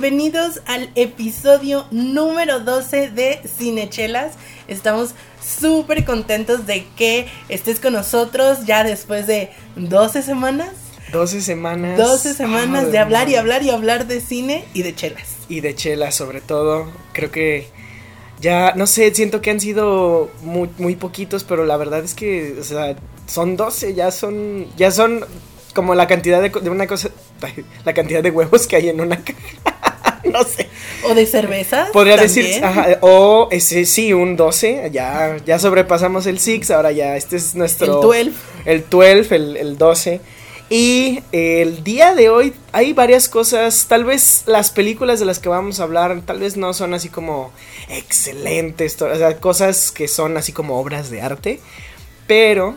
Bienvenidos al episodio número 12 de Cinechelas. Estamos súper contentos de que estés con nosotros ya después de 12 semanas. 12 semanas. 12 semanas de hablar y hablar y hablar de cine y de chelas. Y de chelas, sobre todo. Creo que ya, no sé, siento que han sido muy, muy poquitos, pero la verdad es que, o sea, son 12, ya son, ya son como la cantidad de, de una cosa, la cantidad de huevos que hay en una caja. no sé. O de cervezas. Podría también. decir, ajá, o ese sí, un 12, ya, ya sobrepasamos el 6, ahora ya este es nuestro... El 12. El 12, el, el 12. Y el día de hoy hay varias cosas, tal vez las películas de las que vamos a hablar, tal vez no son así como excelentes, o sea, cosas que son así como obras de arte, pero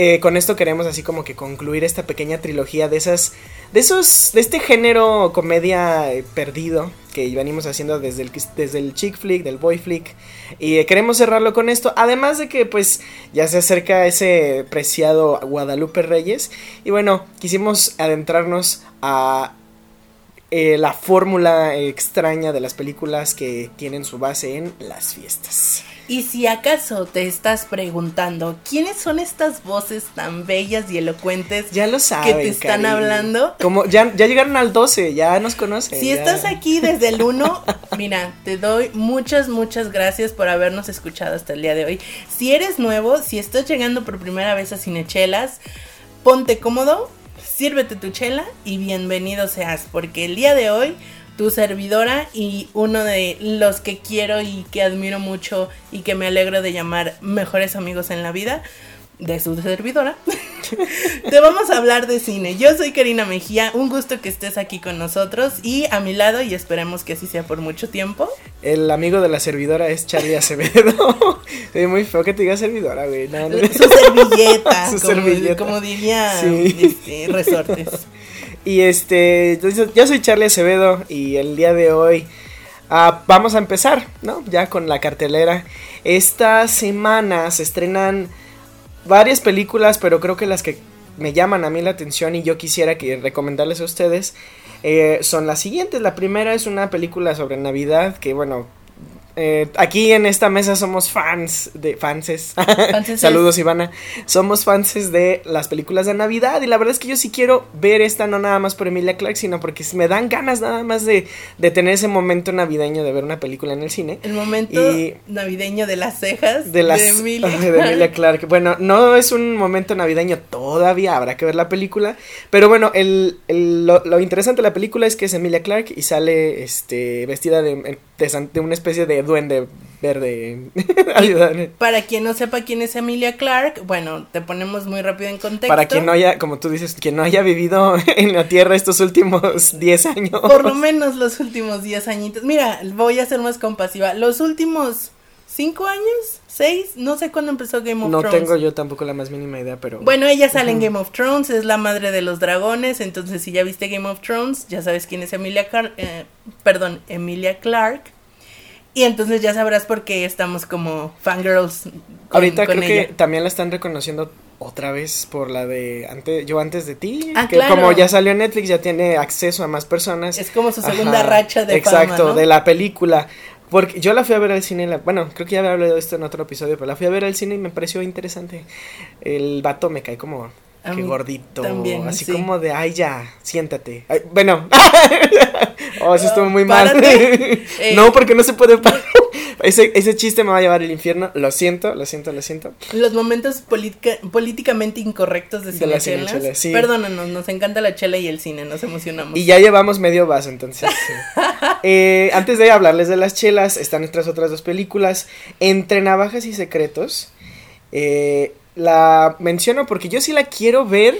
eh, con esto queremos así como que concluir esta pequeña trilogía de esas, de esos, de este género comedia eh, perdido que venimos haciendo desde el, desde el chick flick, del boy flick, y eh, queremos cerrarlo con esto, además de que pues ya se acerca ese preciado Guadalupe Reyes, y bueno, quisimos adentrarnos a la fórmula extraña de las películas que tienen su base en las fiestas. Y si acaso te estás preguntando, ¿quiénes son estas voces tan bellas y elocuentes Ya lo saben. que te están cariño. hablando? Como ya, ya llegaron al 12, ya nos conocen. Si ya. estás aquí desde el 1, mira, te doy muchas, muchas gracias por habernos escuchado hasta el día de hoy. Si eres nuevo, si estás llegando por primera vez a Cinechelas, ponte cómodo, sírvete tu chela y bienvenido seas, porque el día de hoy tu servidora y uno de los que quiero y que admiro mucho y que me alegro de llamar mejores amigos en la vida, de su servidora, te vamos a hablar de cine. Yo soy Karina Mejía, un gusto que estés aquí con nosotros y a mi lado, y esperemos que así sea por mucho tiempo. El amigo de la servidora es Charlie Acevedo. es muy feo que te diga servidora, güey. No, no. Su servilleta, Su como, servilleta. como diría Sí. este, Resortes. Y este, entonces, yo soy Charlie Acevedo y el día de hoy ah, vamos a empezar, ¿no? Ya con la cartelera. Esta semana se estrenan varias películas, pero creo que las que me llaman a mí la atención y yo quisiera que recomendarles a ustedes eh, son las siguientes. La primera es una película sobre Navidad que, bueno, eh, aquí en esta mesa somos fans de fanses. Fanses. Saludos Ivana. Somos fanses de las películas de Navidad y la verdad es que yo sí quiero ver esta no nada más por Emilia Clarke, sino porque me dan ganas nada más de, de tener ese momento navideño de ver una película en el cine. El momento Y- navideño de las cejas De las Emilia. de Emilia Clarke. Bueno, no es un momento navideño todavía, habrá que ver la película. Pero bueno, el, el- lo, lo interesante de la película es que es Emilia Clarke y sale este vestida de, de, de una especie de duende verde. Ayúdame. Para quien no sepa quién es Emilia Clark, bueno, te ponemos muy rápido en contexto. Para quien no haya, como tú dices, quien no haya vivido en la Tierra estos últimos 10 años. Por lo menos los últimos 10 añitos. Mira, voy a ser más compasiva. Los últimos 5 años, 6, no sé cuándo empezó Game of No Thrones. tengo yo tampoco la más mínima idea, pero... Bueno, ella sale en Game of Thrones, es la madre de los dragones, entonces si ya viste Game of Thrones, ya sabes quién es Emilia Clark, perdón, Emilia Clark. Y entonces ya sabrás por qué estamos como fangirls con, Ahorita con creo ella. que también la están reconociendo otra vez por la de antes, yo antes de ti, Ah, que claro. como ya salió en Netflix ya tiene acceso a más personas. Es como su segunda racha de Exacto, fama, ¿no? de la película. Porque yo la fui a ver al cine, la- bueno, creo que ya había hablado de esto en otro episodio, pero la fui a ver al cine y me pareció interesante. El vato me cae como A mí gordito, también, así sí. como de, ay ya, siéntate. Ay, bueno, oh, eso estuvo muy mal. Párate. Eh, no, porque no se puede parar. ese, ese chiste me va a llevar al infierno. Lo siento, lo siento, lo siento. Los momentos política- políticamente incorrectos de, De la cinechela, sí. Perdónanos, nos encanta la chela y el cine, nos emocionamos. Y ya llevamos medio vaso, entonces. sí. Eh, antes de hablarles de las chelas, están nuestras otras dos películas. Entre Navajas y Secretos. Eh, la menciono porque yo sí la quiero ver.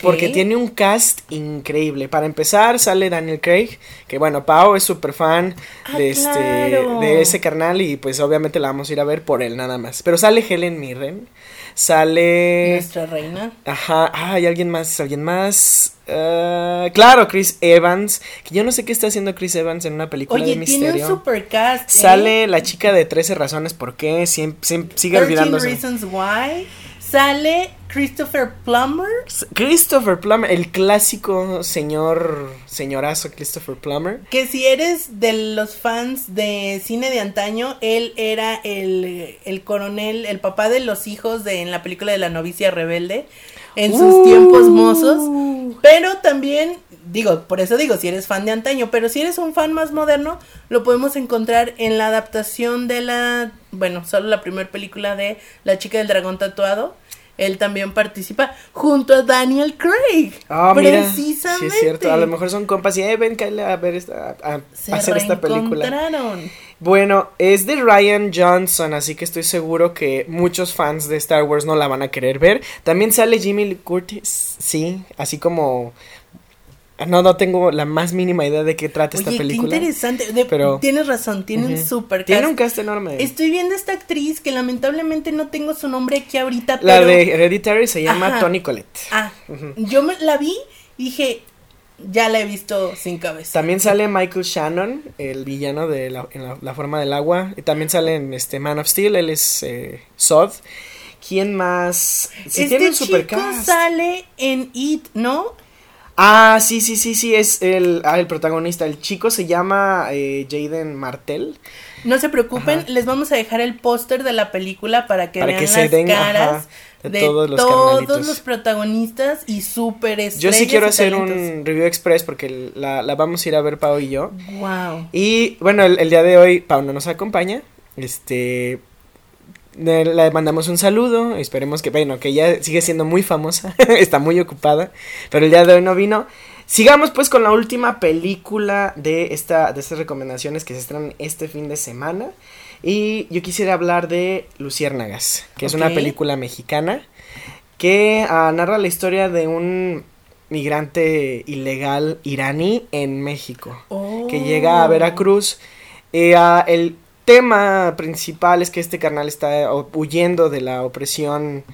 Porque tiene un cast increíble. Para empezar, sale Daniel Craig. Que bueno, Pau es súper fan Ah, de, este, claro. de ese carnal. Y pues obviamente la vamos a ir a ver por él nada más. Pero sale Helen Mirren. Sale. Nuestra reina. Ajá, ah, hay alguien más, alguien más. Ah, claro, Chris Evans. Que yo no sé qué está haciendo Chris Evans en una película Oye, de tiene misterio. un cast. ¿eh? Sale la chica de 13 razones por qué. Sigue 13 olvidándose. Reasons Why. Sale Christopher Plummer. Christopher Plummer, el clásico señor, señorazo Christopher Plummer. Que si eres de los fans de cine de antaño, él era el, el coronel, el papá de los hijos de en la película de la novicia rebelde, en sus Uh. tiempos mozos. Pero también, digo, por eso digo, si eres fan de antaño, pero si eres un fan más moderno, lo podemos encontrar en la adaptación de la, bueno, solo la primera película de La chica del dragón tatuado. Él también participa junto a Daniel Craig. Ah, mira. Precisamente. Sí, es cierto. A lo mejor son compas y, eh, ven, cállate a ver esta, a, Se hacer esta película. Bueno, es de Ryan Johnson, así que estoy seguro que muchos fans de Star Wars no la van a querer ver. También sale Jimmy Curtis, sí, así como... No, no tengo la más mínima idea de qué trata esta película. qué interesante. De- pero- Tienes razón, tiene un super Tiene cast. un cast enorme. Estoy viendo esta actriz que lamentablemente no tengo su nombre aquí ahorita, La pero... de Hereditary se llama Ajá. Toni Collette. Ah, yo me la vi y dije, ya la he visto sin cabeza. También sale Michael Shannon, el villano de la, en la, la forma del agua. Y también sale en este Man of Steel, él es eh, Sod. ¿Quién más? Sí, este tiene un chico sale en It, ¿no? Ah, sí, sí, sí, sí, es el, ah, el protagonista. El chico se llama eh, Jaden Martell. No se preocupen, Ajá. les vamos a dejar el póster de la película para que Para vean que se las den, caras ajá, de de, todos los todos carnalitos. los protagonistas y super Yo sí quiero hacer un review express porque la, la vamos a ir a ver Pau y yo. Wow. Y bueno, el, el día de hoy Pau no nos acompaña. Este. Le, mandamos un saludo. Esperemos que, bueno, que ella sigue siendo muy famosa. está muy ocupada. Pero el día de hoy no vino. Sigamos pues con la última película de, esta, de estas recomendaciones que se estrenan este fin de semana. Y yo quisiera hablar de Luciérnagas, que es una película mexicana que ah, narra la historia de un migrante ilegal iraní en México que llega a Oh. Veracruz. Eh, ah, el tema principal es que este carnal está o- huyendo de la opresión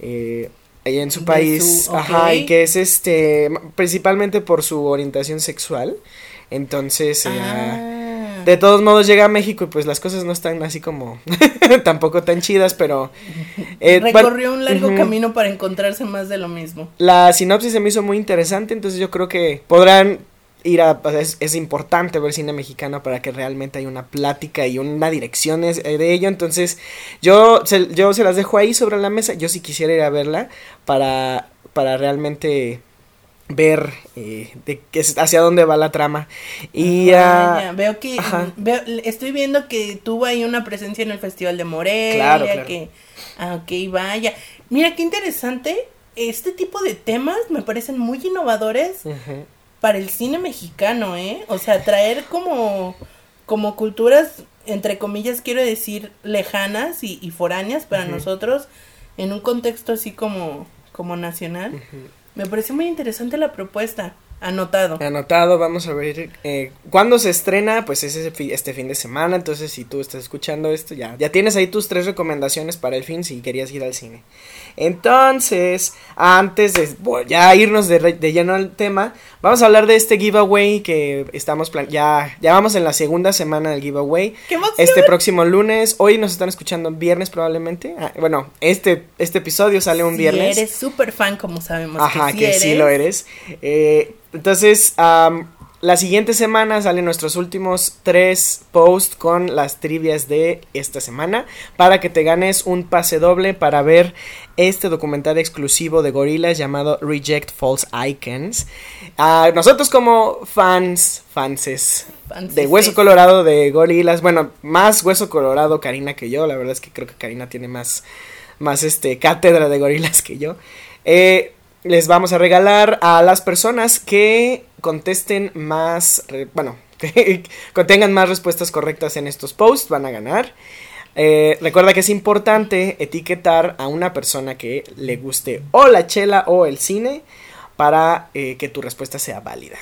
eh, en su país, su- ajá, y que es este principalmente por su orientación sexual. Entonces, eh, Ah. de todos modos llega a México y pues las cosas no están así como tampoco tan chidas, pero eh, Recorrió un largo camino para encontrarse más de lo mismo. La sinopsis se me hizo muy interesante, entonces yo creo que podrán ir a... sea, es, es importante ver cine mexicano para que realmente haya una plática y una dirección eh, de ello, entonces yo se, yo se las dejo ahí sobre la mesa, yo sí quisiera ir a verla para, para realmente ver eh, de qué hacia dónde va la trama. Y... ah, Vaya, veo que veo- estoy viendo que tuvo ahí una presencia en el Festival de Morelia, Claro, claro. que ah, ok, vaya. Mira qué interesante. Este tipo de temas me parecen muy innovadores ujú. Para el cine mexicano, ¿eh? O sea, traer como como culturas entre comillas quiero decir lejanas y, y foráneas para nosotros en un contexto así como como nacional. Me parece muy interesante la propuesta. Anotado. Anotado, vamos a ver eh, cuándo se estrena, pues es este fin de semana, entonces si tú estás escuchando esto, ya, ya tienes ahí tus tres recomendaciones para el fin si querías ir al cine. Entonces, antes de bueno, ya irnos de, lleno al tema, vamos a hablar de este giveaway que estamos plan ya, ya vamos en la segunda semana del giveaway. ¡Qué! Este próximo lunes, hoy nos están escuchando viernes probablemente. Ah, bueno, este, este episodio sale un Si viernes. eres súper fan, como sabemos Ajá, que, que, sí sí lo eres. Eh, entonces, la siguiente semana salen nuestros últimos tres posts con las trivias de esta semana para que te ganes un pase doble para ver este documental exclusivo de gorilas llamado Reject False Icons. Nosotros como fans, fanses de Hueso Colorado de gorilas, bueno, más Hueso Colorado Karina que yo, la verdad es que creo que Karina tiene más, más este, cátedra de gorilas que yo. Eh, les vamos a regalar a las personas que contesten más, bueno, que contengan más respuestas correctas en estos posts, van a ganar. Eh, recuerda que es importante etiquetar a una persona que le guste o la chela o el cine para eh, que tu respuesta sea válida.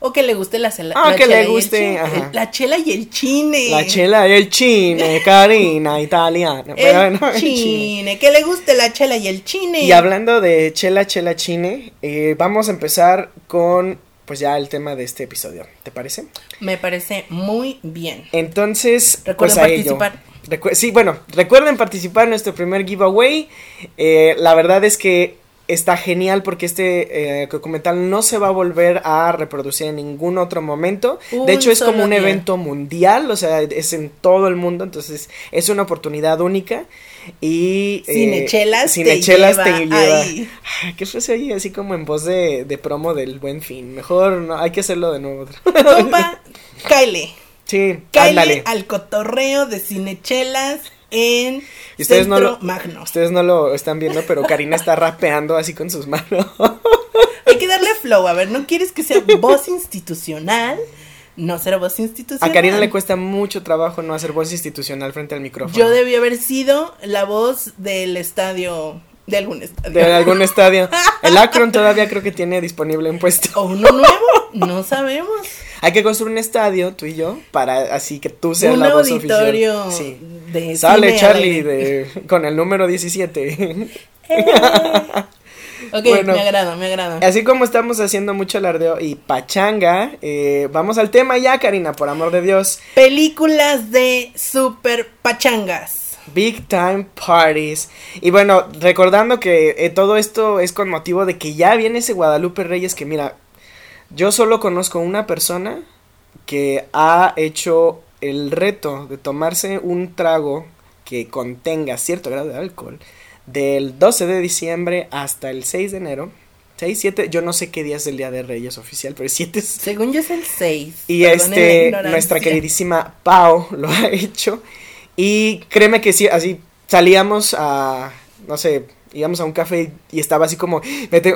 O que le guste la, cela, ah, que le guste, la chela y el chine. La chela y el chine, Karina, italiana. El, chine, que le guste la chela y el chine. Y hablando de chela, chela, chine, eh, vamos a empezar con pues ya el tema de este episodio. ¿Te parece? Me parece muy bien. Entonces, recuerden pues participar. sí, bueno, recuerden participar en nuestro primer giveaway. Eh, la verdad es que está genial porque este eh, documental no se va a volver a reproducir en ningún otro momento. de hecho, es como un evento mundial, o sea, es en todo el mundo, entonces es una oportunidad única. Y eh, Cinechelas, Cinechelas te lleva. Ay, ¿Qué fue ahí? Así como en voz de, de promo del buen fin. Mejor no, hay que hacerlo de nuevo. Compa, Kyle. Sí, Kyle al cotorreo de Cinechelas en ustedes no lo, Magno. Ustedes no lo están viendo, pero Karina está rapeando así con sus manos. Hay que darle flow, a ver, ¿no quieres que sea voz institucional? No será voz institucional. A Karina le cuesta mucho trabajo no hacer voz institucional frente al micrófono. Yo debí haber sido la voz del estadio de algún estadio. De algún estadio. El Akron todavía creo que tiene disponible un puesto. ¿O uno nuevo? No sabemos. Hay que construir un estadio, tú y yo, para así que tú seas la voz oficial. Sí. De Sale Charlie de, con el número 17. Eh. Ok, me agrada, me agrada. Así como estamos haciendo mucho alardeo y pachanga, eh, vamos al tema ya, Karina, por amor de Dios. Películas de super pachangas. Big Time Parties. Y bueno, recordando que eh, todo esto es con motivo de que ya viene ese Guadalupe Reyes que mira, yo solo conozco una persona que ha hecho el reto de tomarse un trago que contenga cierto grado de alcohol del 12 de diciembre hasta el 6 de enero. 6, 7, yo no sé qué día es el Día de Reyes oficial, pero 7 es... Según yo es el 6. Y este, nuestra queridísima Pau lo ha hecho. Y créeme que sí, así salíamos a, no sé, íbamos a un café y estaba así como,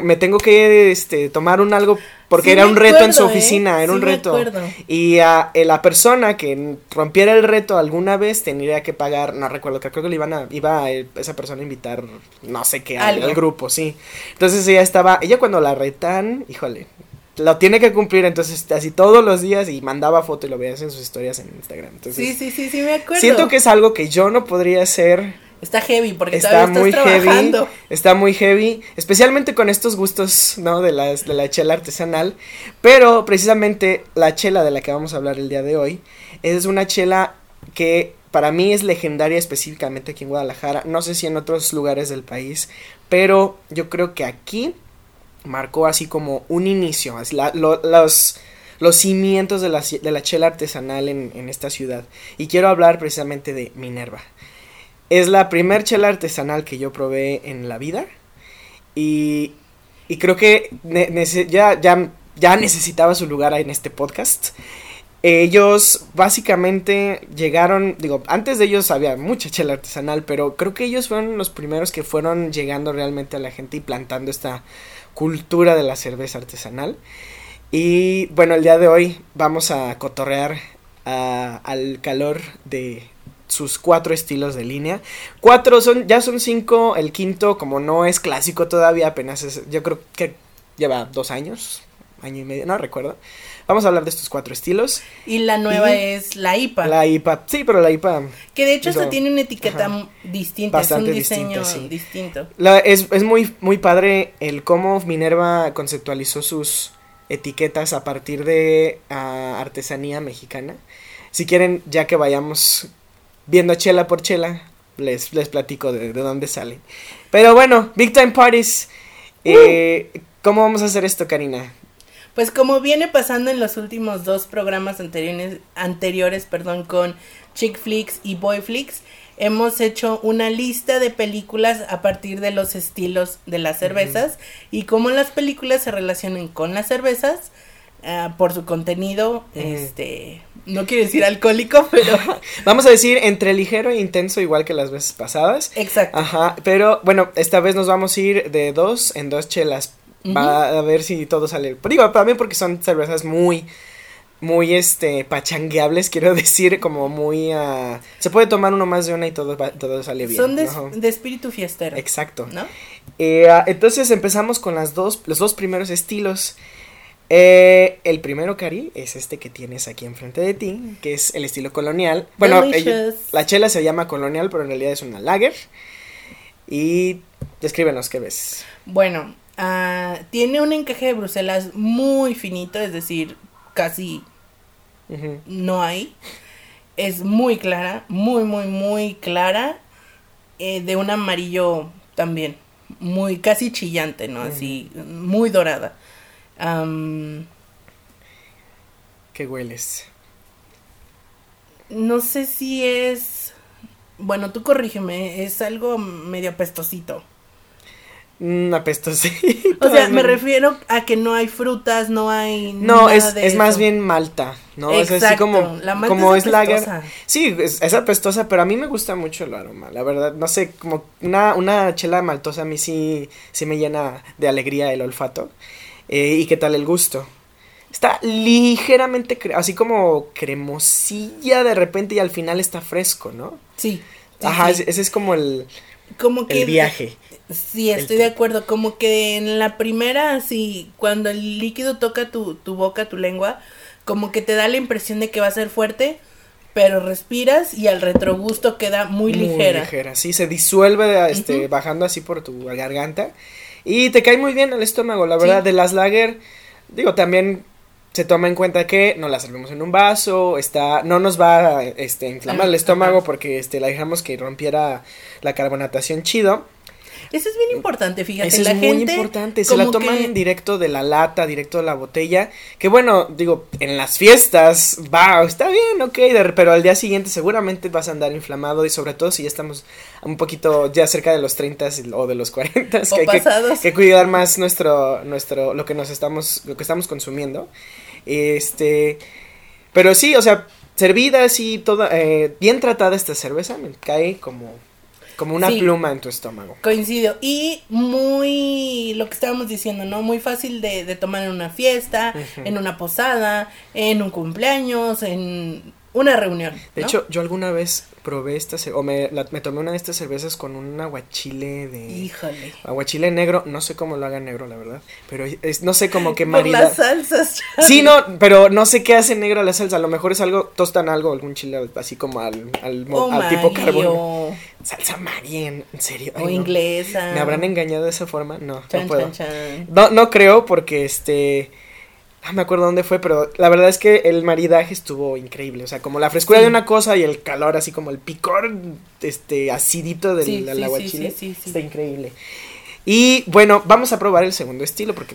me, tengo que este, tomar un algo porque era un reto en su ¿eh? oficina, era un reto. Y a, eh, la persona que rompiera el reto alguna vez tendría que pagar, no recuerdo, creo que le iban a, iba a esa persona a invitar, no sé qué, al, grupo, sí. Entonces ella estaba, ella cuando la retan, híjole, lo tiene que cumplir, entonces así todos los días y mandaba foto y lo veías en sus historias en Instagram. Entonces, sí, sí, sí, sí, me acuerdo. Siento que es algo que yo no podría hacer Está heavy porque está muy heavy. Está muy heavy, especialmente con estos gustos, ¿no? De, las, de la chela artesanal. Pero precisamente la chela de la que vamos a hablar el día de hoy es una chela que para mí es legendaria específicamente aquí en Guadalajara. No sé si en otros lugares del país, pero yo creo que aquí marcó así como un inicio, los, los cimientos de la, de la chela artesanal en, en esta ciudad. Y quiero hablar precisamente de Minerva. Es la primer chela artesanal que yo probé en la vida. Y, y creo que ya, ya, ya necesitaba su lugar en este podcast. Ellos básicamente llegaron, digo, antes de ellos había mucha chela artesanal, pero creo que ellos fueron los primeros que fueron llegando realmente a la gente y plantando esta cultura de la cerveza artesanal. Y bueno, el día de hoy vamos a cotorrear al calor de, sus cuatro estilos de línea. Cuatro son, ya son cinco, el quinto como no es clásico todavía, apenas es, yo creo que lleva dos años, año y medio, no recuerdo. Vamos a hablar de estos cuatro estilos. Y la nueva es la IPA. La IPA, sí, pero la IPA. Que de hecho hasta tiene una etiqueta distinta, Bastante es un diseño distinto. es, es muy, muy padre el cómo Minerva conceptualizó sus etiquetas a partir de ah, artesanía mexicana. Si quieren, ya que vayamos viendo chela por chela, les, les platico de, dónde salen. Pero bueno, Big Time Parties. Eh, ¿Cómo vamos a hacer esto, Karina? Pues como viene pasando en los últimos dos programas anteriores, anteriores perdón, con Chick Flicks y Boy Flicks, hemos hecho una lista de películas a partir de los estilos de las cervezas y cómo las películas se relacionan con las cervezas ah, por su contenido, este, no quiero decir alcohólico, pero... Vamos a decir entre ligero e intenso igual que las veces pasadas. Exacto. Ajá, pero bueno, esta vez nos vamos a ir de dos en dos chelas. Va a ver si todo sale. Digo, también porque son cervezas muy muy este pachangueables, quiero decir, como muy uh, se puede tomar uno más de una y todo todo sale bien. Son de, de espíritu fiestero. Exacto. ¿No? Eh, uh, entonces empezamos con las dos los dos primeros estilos. Eh, el primero, Cari, es este que tienes aquí enfrente de ti, que es el estilo colonial. Bueno, la chela se llama colonial, pero en realidad es una lager. Y descríbenos qué ves. Bueno, uh, tiene un encaje de Bruselas muy finito, es decir, casi no hay. Es muy clara, muy, muy, muy clara. Eh, de un amarillo también, muy, casi chillante, ¿no? Así, muy dorada. ¿Qué hueles? No sé si es... Bueno, tú corrígeme, es algo medio apestosito. Mm, apestosito. O sea, me refiero a que no hay frutas, no hay. No, es, es más bien malta, ¿no? es así como. La malta como es, lager. Sí, es, es, apestosa, pero a mí me gusta mucho el aroma, la verdad. No sé, como una, una chela maltosa a mí sí, sí me llena de alegría el olfato. Eh, ¿Y qué tal el gusto? Está ligeramente, así como cremosilla de repente y al final está fresco, ¿no? Sí. Ajá, Ese, es como el, como que el viaje. Sí, estoy de acuerdo. Como que en la primera, sí, cuando el líquido toca tu, tu boca, tu lengua, como que te da la impresión de que va a ser fuerte, pero respiras y al retrogusto queda muy, muy ligera. ligera, sí, se disuelve este, bajando así por tu garganta y te cae muy bien al estómago, la verdad, de las lager, digo, también se toma en cuenta que no la servimos en un vaso, está, no nos va a este, inflamar el estómago porque este, la dejamos que rompiera la carbonatación chido. Eso es bien importante, fíjate. Eso es muy importante. Se la toman en directo de la lata, directo de la botella. Que bueno, digo, en las fiestas, va, está bien, ok, pero al día siguiente seguramente vas a andar inflamado y sobre todo si ya estamos un poquito ya cerca de los 30 o de los 40, que hay que, cuidar más nuestro, nuestro, lo que nos estamos, lo que estamos consumiendo. Este, pero sí, o sea, servida así, toda, eh, bien tratada esta cerveza, me cae como como una pluma en tu estómago. Coincido. Y muy, lo que estábamos diciendo, ¿no? Muy fácil de, de tomar en una fiesta, en una posada, en un cumpleaños, en una reunión. De hecho, yo alguna vez probé esta, o me, me tomé una de estas cervezas con un aguachile de... Híjole. Aguachile negro, no sé cómo lo haga negro, la verdad, pero es, no sé cómo que marida. las salsas. Sí, no, pero no sé qué hace negro la salsa, a lo mejor es algo, tostan algo, algún chile así como al, al, oh, al tipo carbón. Salsa María, en serio. o inglesa. ¿Me habrán engañado de esa forma? No, no puedo. No, no creo porque este no me acuerdo dónde fue, pero la verdad es que el maridaje estuvo increíble. O sea, como la frescura de una cosa y el calor, así como el picor, este, acidito del, sí, aguachile. está increíble. Y bueno, vamos a probar el segundo estilo porque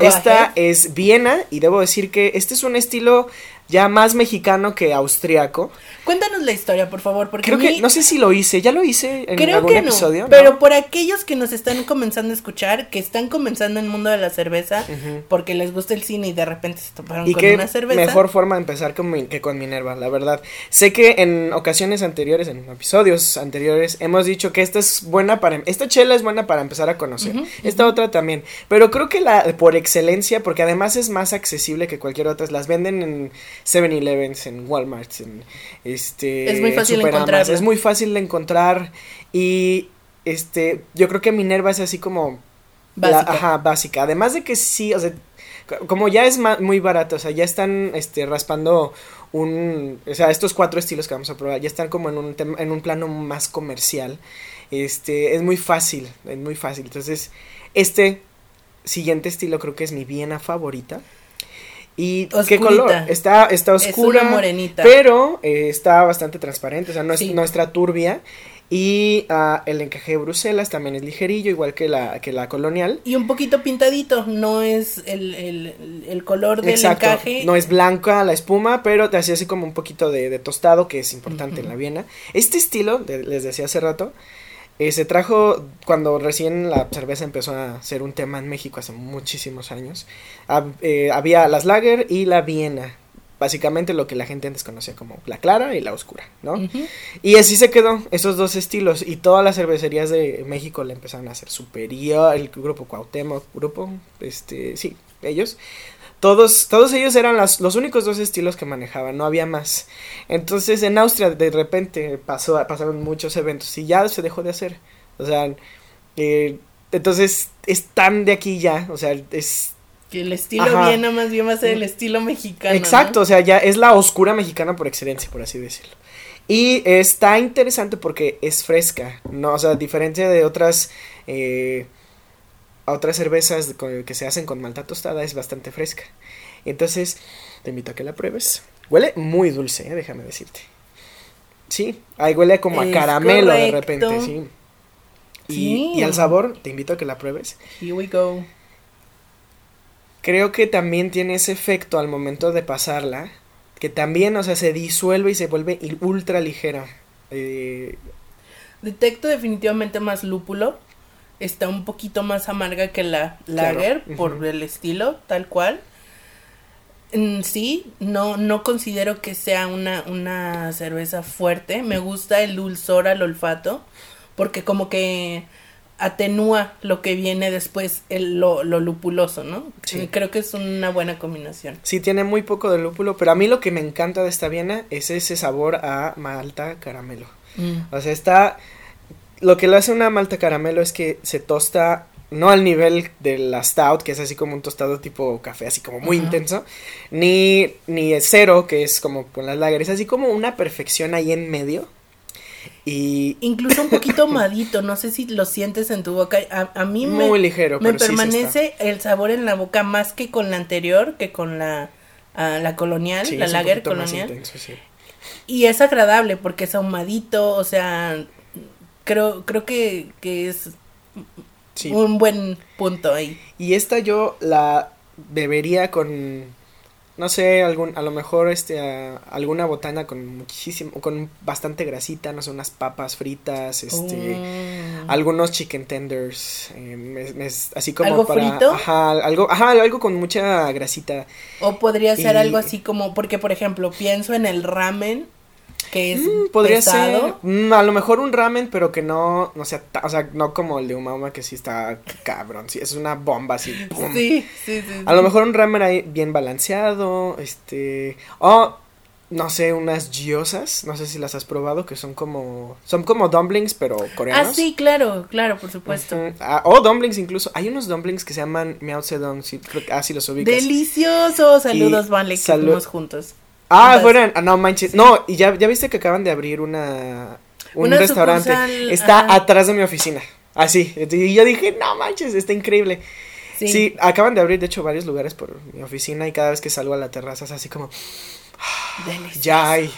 esta es Viena y debo decir que este es un estilo ya más mexicano que austriaco. Cuéntanos la historia, por favor, porque creo que no sé si lo hice, ya lo hice en creo algún que no, episodio. Pero por aquellos que nos están comenzando a escuchar, que están comenzando en el mundo de la cerveza, porque les gusta el cine y de repente se toparon con una cerveza. Mejor forma de empezar con que con Minerva, la verdad. Sé que en ocasiones anteriores, en episodios anteriores, hemos dicho que esta es buena para esta chela es buena para empezar a conocer. esta otra también, pero creo que la por excelencia, porque además es más accesible que cualquier otra, las venden en 7-Elevens, en Walmart, en este es muy fácil de encontrar. Es muy fácil de encontrar y este yo creo que Minerva es así como básica. ajá, básica. Además de que sí, o sea, como ya es muy barato, o sea, ya están este raspando un, o sea, estos cuatro estilos que vamos a probar ya están como en un en un plano más comercial. Este, es muy fácil, es muy fácil. Entonces, este siguiente estilo creo que es mi Viena favorita. ¿Y qué color? Está, está oscura. morenita. Pero eh, está bastante transparente, o sea, no es nuestra turbia. Y ah, el encaje de Bruselas también es ligerillo, igual que la, que la colonial. Y un poquito pintadito, no es el, el, el color del Exacto. encaje. No es blanca la espuma, pero te hacía así como un poquito de, de tostado, que es importante en la Viena. Este estilo, de- les decía hace rato, eh, se trajo cuando recién la cerveza empezó a ser un tema en México hace muchísimos años. Hab- eh, había las Lager y la Viena. Básicamente lo que la gente antes conocía como la clara y la oscura, ¿no? Y así se quedó, esos dos estilos. Y todas las cervecerías de México le empezaron a hacer superior. El grupo Cuauhtémoc, grupo, este, sí, ellos. Todos, todos ellos eran las, los únicos dos estilos que manejaban, no había más. Entonces en Austria de repente pasó, pasaron muchos eventos y ya se dejó de hacer. O sea, eh, entonces están de aquí ya, o sea, es Que el estilo Ajá. Viena más bien va a ser el estilo mexicano. ¿no? Exacto, o sea, ya es la oscura mexicana por excelencia, por así decirlo. Y está interesante porque es fresca, ¿no? O sea, a diferencia de otras, eh, otras cervezas que se hacen con malta tostada, es bastante fresca. Entonces, te invito a que la pruebes. Huele muy dulce, eh, déjame decirte. Sí, ahí huele como a caramelo de repente, sí. Y, Sí. y al sabor, te invito a que la pruebes. Here we go. Creo que también tiene ese efecto al momento de pasarla, que también, o sea, se disuelve y se vuelve ultra ligera. Eh, Detecto definitivamente más lúpulo. Está un poquito más amarga que la Claro, lager por el estilo, tal cual. Mm, Sí, no, no considero que sea una, una cerveza fuerte. Me gusta el dulzor al olfato. Porque como que atenúa lo que viene después, el, lo, lo lupuloso, ¿no? Sí. Creo que es una buena combinación. sí, tiene muy poco de lúpulo, pero a mí lo que me encanta de esta Viena es ese sabor a malta caramelo. Mm. O sea, está... Lo que lo hace una malta caramelo es que se tosta no al nivel de la stout, que es así como un tostado tipo café, así como muy intenso, ni, ni el cero, que es como con las lager, es así como una perfección ahí en medio. Y Incluso un poquito ahumadito, no sé si lo sientes en tu boca. A, a mí me, muy ligero, me sí se está. permanece el sabor en la boca más que con la anterior, que con la, ah, la colonial, Sí, la lager colonial. intenso, sí. Y es agradable porque es ahumadito, o sea, creo, creo que, que es Sí. un buen punto ahí. Y esta yo la bebería con, no sé, algún, a lo mejor este, a- alguna botana con muchísimo, con bastante grasita, no sé, unas papas fritas, este, Mm. algunos chicken tenders, eh, me- me- así como ¿Algo para, frito? ajá, algo, ajá, algo con mucha grasita. O podría ser Y- algo así como, porque por ejemplo, pienso en el ramen, que es Mm, podría pesado. ser, mm, a lo mejor un ramen, pero que no, no sea, ta- o sea, no como el de Umama que sí está cabrón, sí, es una bomba así. ¡pum! Sí, sí, sí. A lo mejor un ramen ahí bien balanceado, este, o no sé, unas gyozas, no sé si las has probado, que son como, son como dumplings, pero coreanos. Ah, sí, claro, claro, por supuesto. Ah, o dumplings incluso, hay unos dumplings que se llaman Miao Zedong, sí, creo que, ah, sí los ubicas. Delicioso, saludos, Y Vale, que fuimos juntos. Ah, fueron, ah, no manches, no, y ya, ya viste que acaban de abrir una, un Una restaurante, sucursal, está ajá. atrás de mi oficina, así, y yo dije, no manches, está increíble. Sí. Sí. acaban de abrir, de hecho, varios lugares por mi oficina y cada vez que salgo a la terraza es así como, Delicioso. ya hay.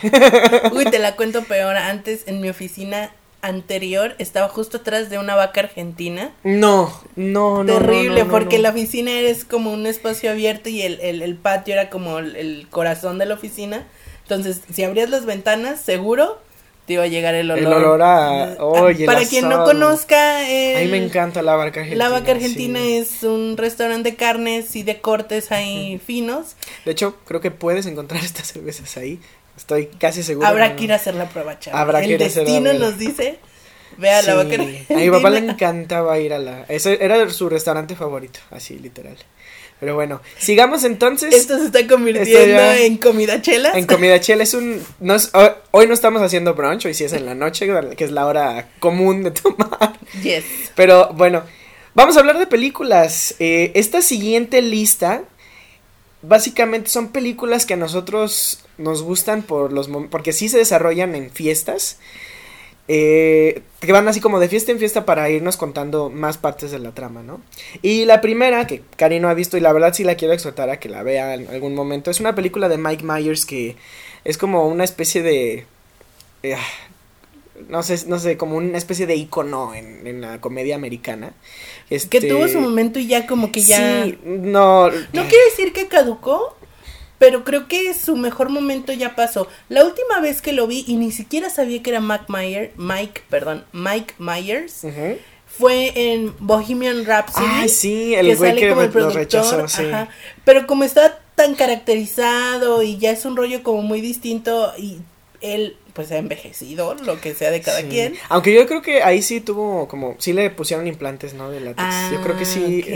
Uy, te la cuento peor. Antes, en mi oficina anterior, estaba justo atrás de una vaca argentina. No, no, no. Terrible, no, no, porque no. la oficina es como un espacio abierto y el, el, el patio era como el, el corazón de la oficina. Entonces, si abrías las ventanas, seguro te iba a llegar el olor. El olor a- oye, Para quien no asado. conozca, A mí me encanta la vaca argentina. La vaca argentina sí. es un restaurante de carnes y de cortes ahí finos. De hecho, creo que puedes encontrar estas cervezas ahí. Estoy casi seguro. Habrá que ir a hacer la prueba, chaval. Habrá El que ir a hacer la destino nos dice, ve a la vaca Sí, argentina. A mi papá le encantaba ir a la. Ese era su restaurante favorito, así literal. Pero bueno, sigamos entonces. Esto se está convirtiendo Esto ya- en comida chelas. En comida chela es un. No es- hoy no estamos haciendo brunch, hoy sí es en la noche, que es la hora común de tomar. Yes. Pero bueno, vamos a hablar de películas. Eh, esta siguiente lista, básicamente son películas que a nosotros nos gustan por los porque sí se desarrollan en fiestas. eh, que van así como de fiesta en fiesta para irnos contando más partes de la trama, ¿no? Y la primera, que Cari no ha visto y la verdad sí la quiero exhortar a que la vea en algún momento, es una película de Mike Myers que es como una especie de... eh, no sé, no sé, como una especie de icono en, en la comedia americana. Que tuvo Este, su momento y ya como que ya... Sí, no. No quiere decir que caducó, pero creo que su mejor momento ya pasó. La última vez que lo vi y ni siquiera sabía que era Mike Myers, Mike, perdón, Mike Myers, fue en Bohemian Rhapsody. Ay, sí, el güey sale que como el lo rechazó, sí. ajá. Pero como está tan caracterizado y ya es un rollo como muy distinto y él pues ha envejecido, lo que sea de cada Sí. quien. Aunque yo creo que ahí sí tuvo como, sí le pusieron implantes, ¿no? De látex. yo creo que sí. Ah, ok.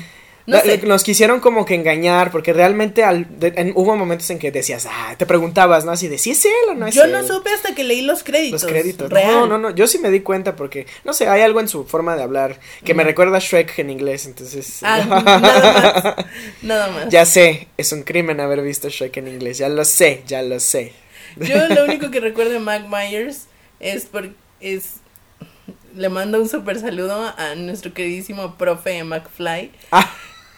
es- No la- sé. le- Nos quisieron como que engañar, porque realmente al, de- en- hubo momentos en que decías, ah, te preguntabas, ¿no? Así de si es él o no es Yo él. no supe hasta que leí los créditos. Los créditos. Real. No, no, no. Yo sí me di cuenta porque, no sé, hay algo en su forma de hablar que me recuerda a Shrek en inglés, entonces. Ah, nada más. Nada más. ya sé, es un crimen haber visto Shrek en inglés. Ya lo sé, ya lo sé. Yo lo único que recuerdo de Mike Myers es por, es le mando un super saludo a nuestro queridísimo profe McFly Ah,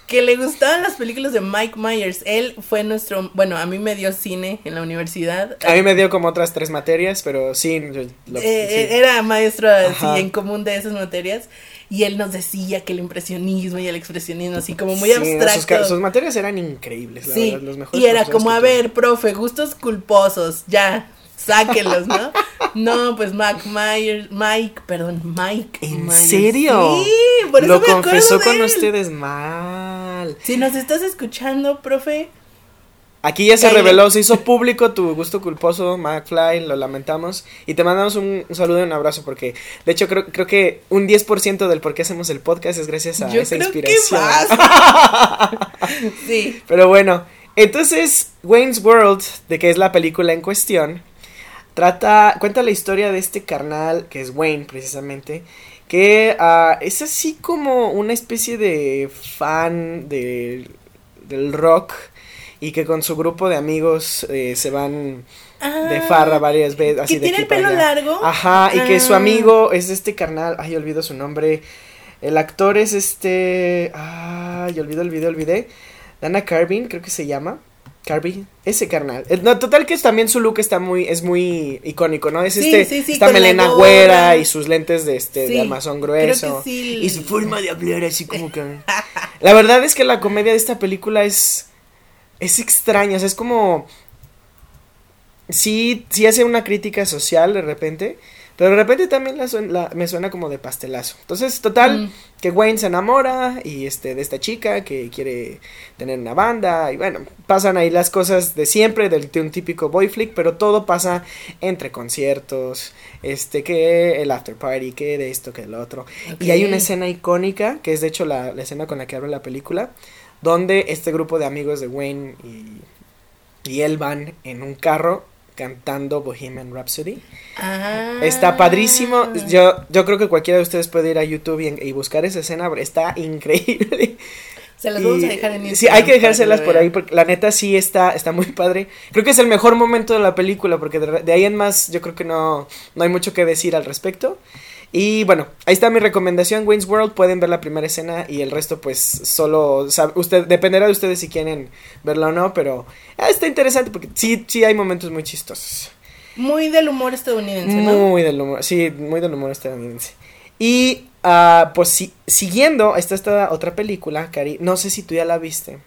que le gustaban las películas de Mike Myers. Él fue nuestro, bueno, a mí me dio cine en la universidad. a mí me dio como otras tres materias, pero sí. lo- Eh, sí. Era maestro así en común de esas materias y él nos decía que el impresionismo y el expresionismo así como muy Sí, no, sus, ca- abstracto. sus materias eran increíbles, la Sí, verdad, los mejores y era como, a ver, profe, gustos culposos, ya, sáquenlos, ¿no? no, pues Mike Myers, Mike, perdón, Mike. ¿En Myers. serio? Sí, por eso Lo me acuerdo confesó de con él. ustedes mal. Si nos estás escuchando, profe, Aquí ya se reveló, se hizo público tu gusto culposo, McFly, lo lamentamos. Y te mandamos un, un saludo y un abrazo porque, de hecho, creo, creo que un 10% del por qué hacemos el podcast es gracias a yo esa creo inspiración. que más. sí. Pero bueno, entonces Wayne's World, de que es la película en cuestión, trata, cuenta la historia de este carnal, que es Wayne precisamente, que ah, es así como una especie de fan de, del rock y que con su grupo de amigos eh, se van de Ah, farra varias veces. Así ¿Que de tiene el pelo allá. largo? Ajá, y que su Ah. amigo es este carnal, ay, olvido su nombre. El actor es este, ay, olvido, olvidé, olvidé. Dana Carvin, creo que se llama. Carvin, ese carnal. Eh, No, total que también su look está muy, es muy icónico, ¿no? Es Sí, este, sí, sí, esta melena güera y sus lentes de este, de armazón grueso. Y su forma de hablar así como que... La verdad es que la comedia de esta película es. Es extraña, o sea, es como. Sí, sí hace una crítica social de repente. Pero de repente también la suen- la- me suena como de pastelazo. Entonces, total, Mm. que Wayne se enamora y este de esta chica que quiere tener una banda y bueno, pasan ahí las cosas de siempre del de un típico boy flick, pero todo pasa entre conciertos, este que el after party, que de esto, que del otro. Y hay una escena icónica, que es de hecho la, la escena con la que abre la película, donde este grupo de amigos de Wayne y, y él van en un carro cantando Bohemian Rhapsody. Ah. Está padrísimo. Yo, yo creo que cualquiera de ustedes puede ir a YouTube y, y buscar esa escena. porque Está increíble. Se las vamos a dejar en Sí, Instagram hay que dejárselas por ahí porque la neta sí está, está muy padre. Creo que es el mejor momento de la película porque de, de ahí en más yo creo que no, no hay mucho que decir al respecto. Y bueno, ahí está mi recomendación, Wayne's World, pueden ver la primera escena y el resto pues solo, usted, dependerá de ustedes si quieren verla o no, pero ah, está interesante porque sí, sí hay momentos muy chistosos. Muy del humor estadounidense, ¿no? Muy del humor, sí, muy del humor estadounidense. Y ah, pues si- siguiendo, está esta otra película, Cari, no sé si tú ya la viste.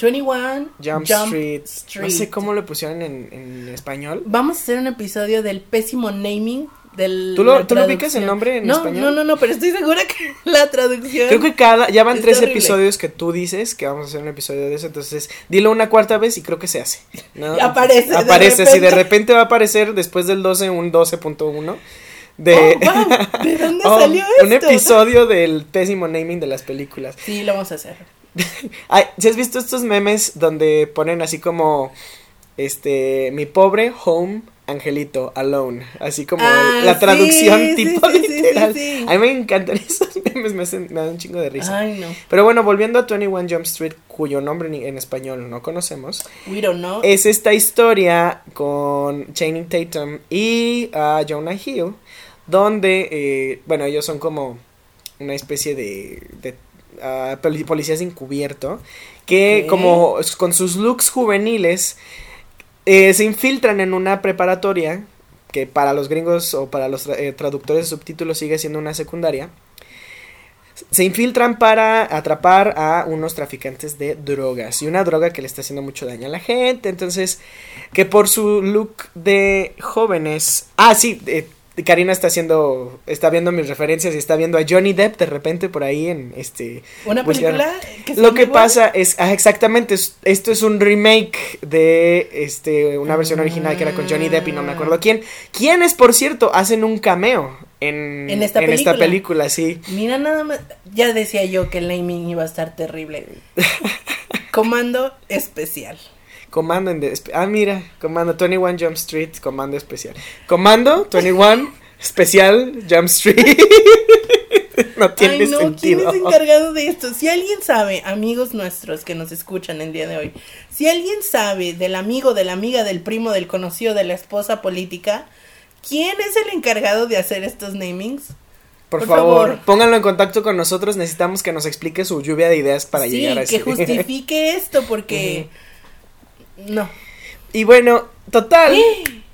21 Jump, Street. No sé cómo lo pusieron en, en español. Vamos a hacer un episodio del pésimo naming del ¿Tú lo- tú lo ubicas el nombre en no, español? No, no, no, pero estoy segura que la traducción Creo que cada, ya van tres horrible. episodios que tú dices que vamos a hacer un episodio de eso, entonces dilo una cuarta vez y creo que se hace. ¿no? Y aparece, de Aparece, sí, de repente. va a aparecer después del 12 un 12.1 de... Oh, wow, ¿De dónde Oh, salió un esto? episodio del pésimo naming de las películas. Sí, lo vamos a hacer. Ay, ¿sí has visto estos memes donde ponen así como este mi pobre home angelito alone, así como Ah, la sí, traducción sí, tipo sí, literal. A mí me encantan esos memes, me, hacen- me dan un chingo de risa. Ay, no. Pero bueno, volviendo a 21 Jump Street, cuyo nombre en español no conocemos, We don't know. es esta historia con Channing Tatum y ah, Jonah Hill, donde, eh, bueno, ellos son como una especie de, de ah, poli- policías encubierto, que como con sus looks juveniles, eh, se infiltran en una preparatoria que para los gringos o para los eh, traductores de subtítulos sigue siendo una secundaria, se infiltran para atrapar a unos traficantes de drogas y una droga que le está haciendo mucho daño a la gente. Entonces, que por su look de jóvenes, ah, sí, eh, Karina está haciendo, está viendo mis referencias y está viendo a Johnny Depp de repente por ahí en este... Una película. Que lo que pasa es, ah, exactamente, esto es un remake de este una versión original que era con Johnny Depp y no me acuerdo quién. ¿Quiénes, por cierto, hacen un cameo en, ¿En, esta, en película? esta película, sí. Mira nada más, ya decía yo que el naming iba a estar terrible. Comando especial. Comando en Ah, mira, Comando 21 Jump Street, Comando especial. Comando 21 especial Jump Street. no tiene Ay, no, sentido. ¿quién es encargado de esto? Si alguien sabe, amigos nuestros que nos escuchan el día de hoy, si alguien sabe del amigo, de la amiga, del primo, del conocido, de la esposa política, ¿quién es el encargado de hacer estos namings? Por, favor, pónganlo en contacto con nosotros. Necesitamos que nos explique su lluvia de ideas para sí, llegar a que justifique esto, porque. No. Y bueno, total.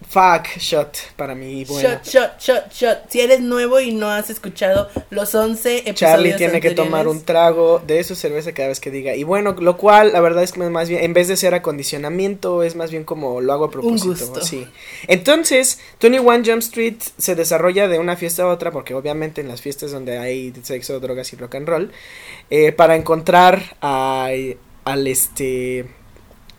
Fuck, shot para mí. Bueno. Shot, shot, shot, shot. Si eres nuevo y no has escuchado los 11 episodios. Charlie tiene que tomar un trago de su cerveza cada vez que diga. Y bueno, lo cual, la verdad es que más bien, en vez de ser acondicionamiento, es más bien como lo hago a propósito. Un gusto. Sí. Entonces, 21 Jump Street se desarrolla de una fiesta a otra, porque obviamente en las fiestas donde hay sexo, drogas y rock and roll, eh, para encontrar a, al este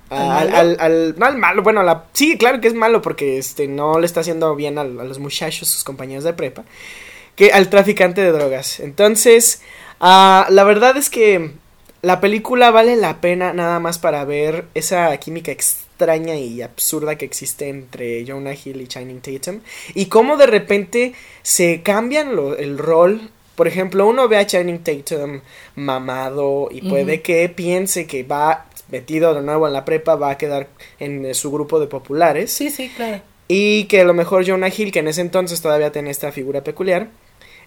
al, al, al, no al malo, bueno, la, sí, claro que es malo porque este no le está haciendo bien a, a, los muchachos, sus compañeros de prepa, que al traficante de drogas. Entonces, uh, la verdad es que la película vale la pena nada más para ver esa química extraña y absurda que existe entre Jonah Hill y Channing Tatum y cómo de repente se cambian lo, el rol por ejemplo, uno ve a Channing Tatum mamado y puede uh -huh. que piense que va metido de nuevo en la prepa, va a quedar en su grupo de populares. Sí, sí, claro. Y que a lo mejor Jonah Hill, que en ese entonces todavía tenía esta figura peculiar,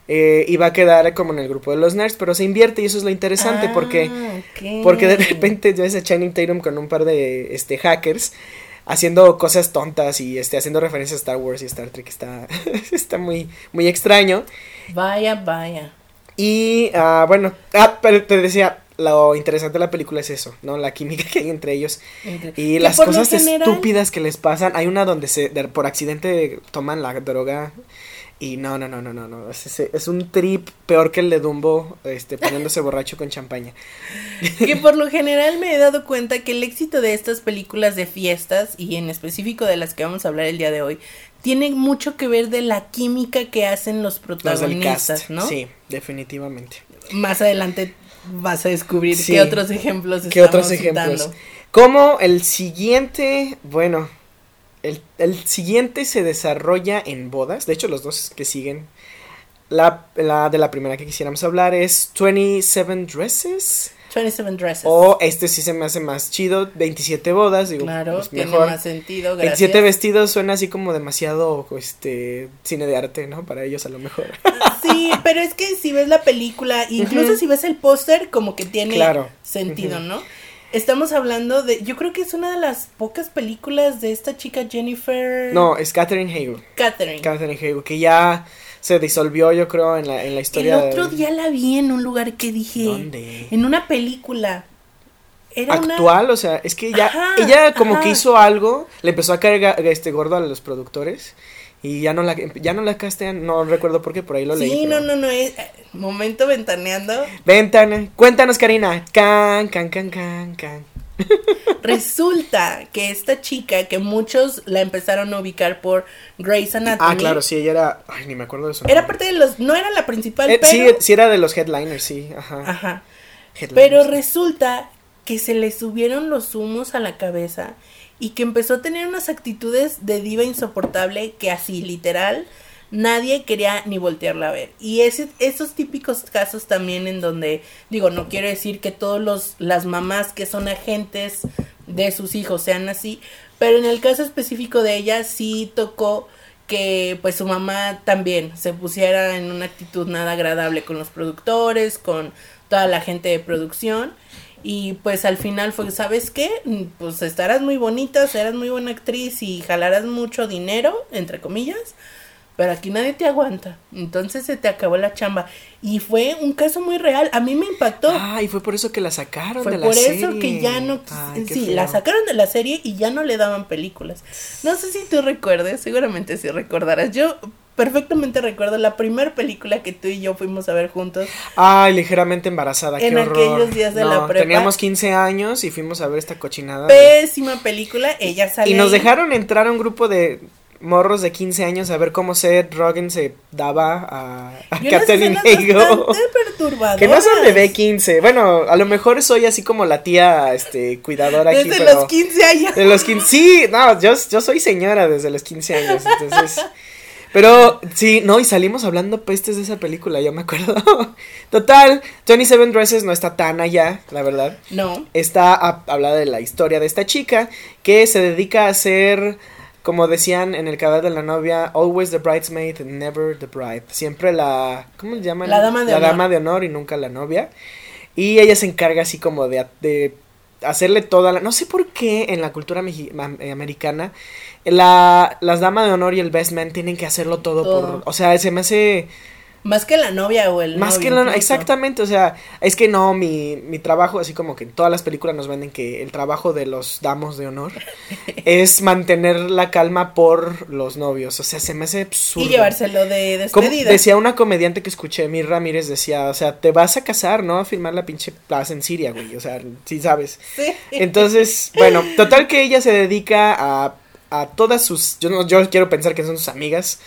eh, iba a quedar como en el grupo de los nerds, pero se invierte y eso es lo interesante ah, porque, okay. porque de repente ves a Channing Tatum con un par de este, hackers haciendo cosas tontas y este, haciendo referencias a Star Wars y Star Trek. Está, está muy, muy extraño. Vaya, vaya. Y uh, bueno, ah, pero te decía, lo interesante de la película es eso, ¿no? La química que hay entre ellos. Entre... Y las cosas general... estúpidas que les pasan. Hay una donde se de, por accidente toman la droga. Y no, no, no, no, no, no. Es, es, un trip peor que el de Dumbo, este, poniéndose borracho con champaña. Que por lo general me he dado cuenta que el éxito de estas películas de fiestas, y en específico de las que vamos a hablar el día de hoy, tiene mucho que ver de la química que hacen los protagonistas, los ¿no? Sí, definitivamente. Más adelante vas a descubrir sí. qué otros ejemplos ¿Qué otros ejemplos? Citando. Como el siguiente, bueno, el, el, siguiente se desarrolla en bodas. De hecho, los dos que siguen. La, la de la primera que quisiéramos hablar es 27 Dresses. 27 Dresses. O este sí se me hace más chido, 27 bodas, digo, claro, pues tiene mejor. más sentido, gracias. 27 vestidos suena así como demasiado este cine de arte, ¿no? Para ellos a lo mejor. Sí, pero es que si ves la película, incluso uh -huh. si ves el póster, como que tiene claro. sentido, uh -huh. ¿no? Estamos hablando de, yo creo que es una de las pocas películas de esta chica Jennifer. No, es Catherine Hale. Catherine. Catherine Hale, que ya se disolvió, yo creo, en la, en la historia. El otro de... día la vi en un lugar que dije. ¿Dónde? En una película. Era actual, una... o sea, es que ella, Ajá, ella como ajá. que hizo algo, le empezó a caer este gordo a los productores y ya no la ya no la castean, no recuerdo por qué, por ahí lo sí, leí. Sí, no, no, no, es momento ventaneando. Ventana, cuéntanos Karina. Can, can, can, can, can. Resulta que esta chica, que muchos la empezaron a ubicar por Grey's Anatomy. Ah, claro, sí, ella era. Ay, ni me acuerdo de eso. Era parte de los. No era la principal, eh, pero. Sí, sí, era de los headliners, sí. Ajá. Ajá. Headliners. Pero resulta que se le subieron los humos a la cabeza y que empezó a tener unas actitudes de diva insoportable que así, literal, nadie quería ni voltearla a ver. Y esos típicos casos también en donde, digo, no quiero decir que todos los, las mamás que son agentes de sus hijos sean así, pero en el caso específico de ella sí tocó que pues su mamá también se pusiera en una actitud nada agradable con los productores, con toda la gente de producción Y pues al final fue, ¿sabes qué? Pues estarás muy bonita, serás muy buena actriz y jalarás mucho dinero, entre comillas, pero aquí nadie te aguanta. Entonces se te acabó la chamba. Y fue un caso muy real. A mí me impactó. Ah, y fue por eso que la sacaron Fue de la por serie. eso que ya no Ay, sí, feo. la sacaron de la serie y ya no le daban películas. No sé si tú recuerdes, seguramente sí recordarás. Yo perfectamente recuerdo la primera película que tú y yo fuimos a ver juntos. Ay, ligeramente embarazada, En qué horror. aquellos días de la prepa. Teníamos 15 años y fuimos a ver esta cochinada. de- Pésima película, ella sale Y nos ahí. dejaron entrar a un grupo de morros de 15 años a ver cómo Seth Rogen se daba a, a Catherine perturbadoras. Que no son de B15. Bueno, a lo mejor soy así como la tía este, cuidadora aquí, Desde los 15 años. De los 15. Sí, no, yo, yo soy señora desde los 15 años, entonces. Pero sí, no, y salimos hablando pestes de esa película, yo me acuerdo. Total, 27 Dresses no está tan allá, la verdad. No. Está a, habla de la historia de esta chica que se dedica a ser, como decían en el canal de la novia, always the bridesmaid, never the bride. Siempre la, ¿cómo le llaman? La dama de la honor. dama de honor y nunca la novia. Y ella se encarga así como de, de hacerle toda la... No sé por qué en la cultura eh, americana la, las damas de honor y el best man tienen que hacerlo todo, Todo. por... O sea, se me hace... Más que la novia o el Más novio que la... incluso. Exactamente, o sea, es que no, mi, mi trabajo, así como que en todas las películas nos venden que el trabajo de los damos de honor es mantener la calma por los novios, o sea, se me hace absurdo. Y llevárselo de despedida. decía una comediante que escuché, Mir Ramírez, decía, o sea, te vas a casar, ¿no? A filmar la pinche plaza en Siria, güey, o sea, sí sabes. Sí. Entonces, bueno, total que ella se dedica a, a todas sus, yo no, yo quiero pensar que son sus amigas.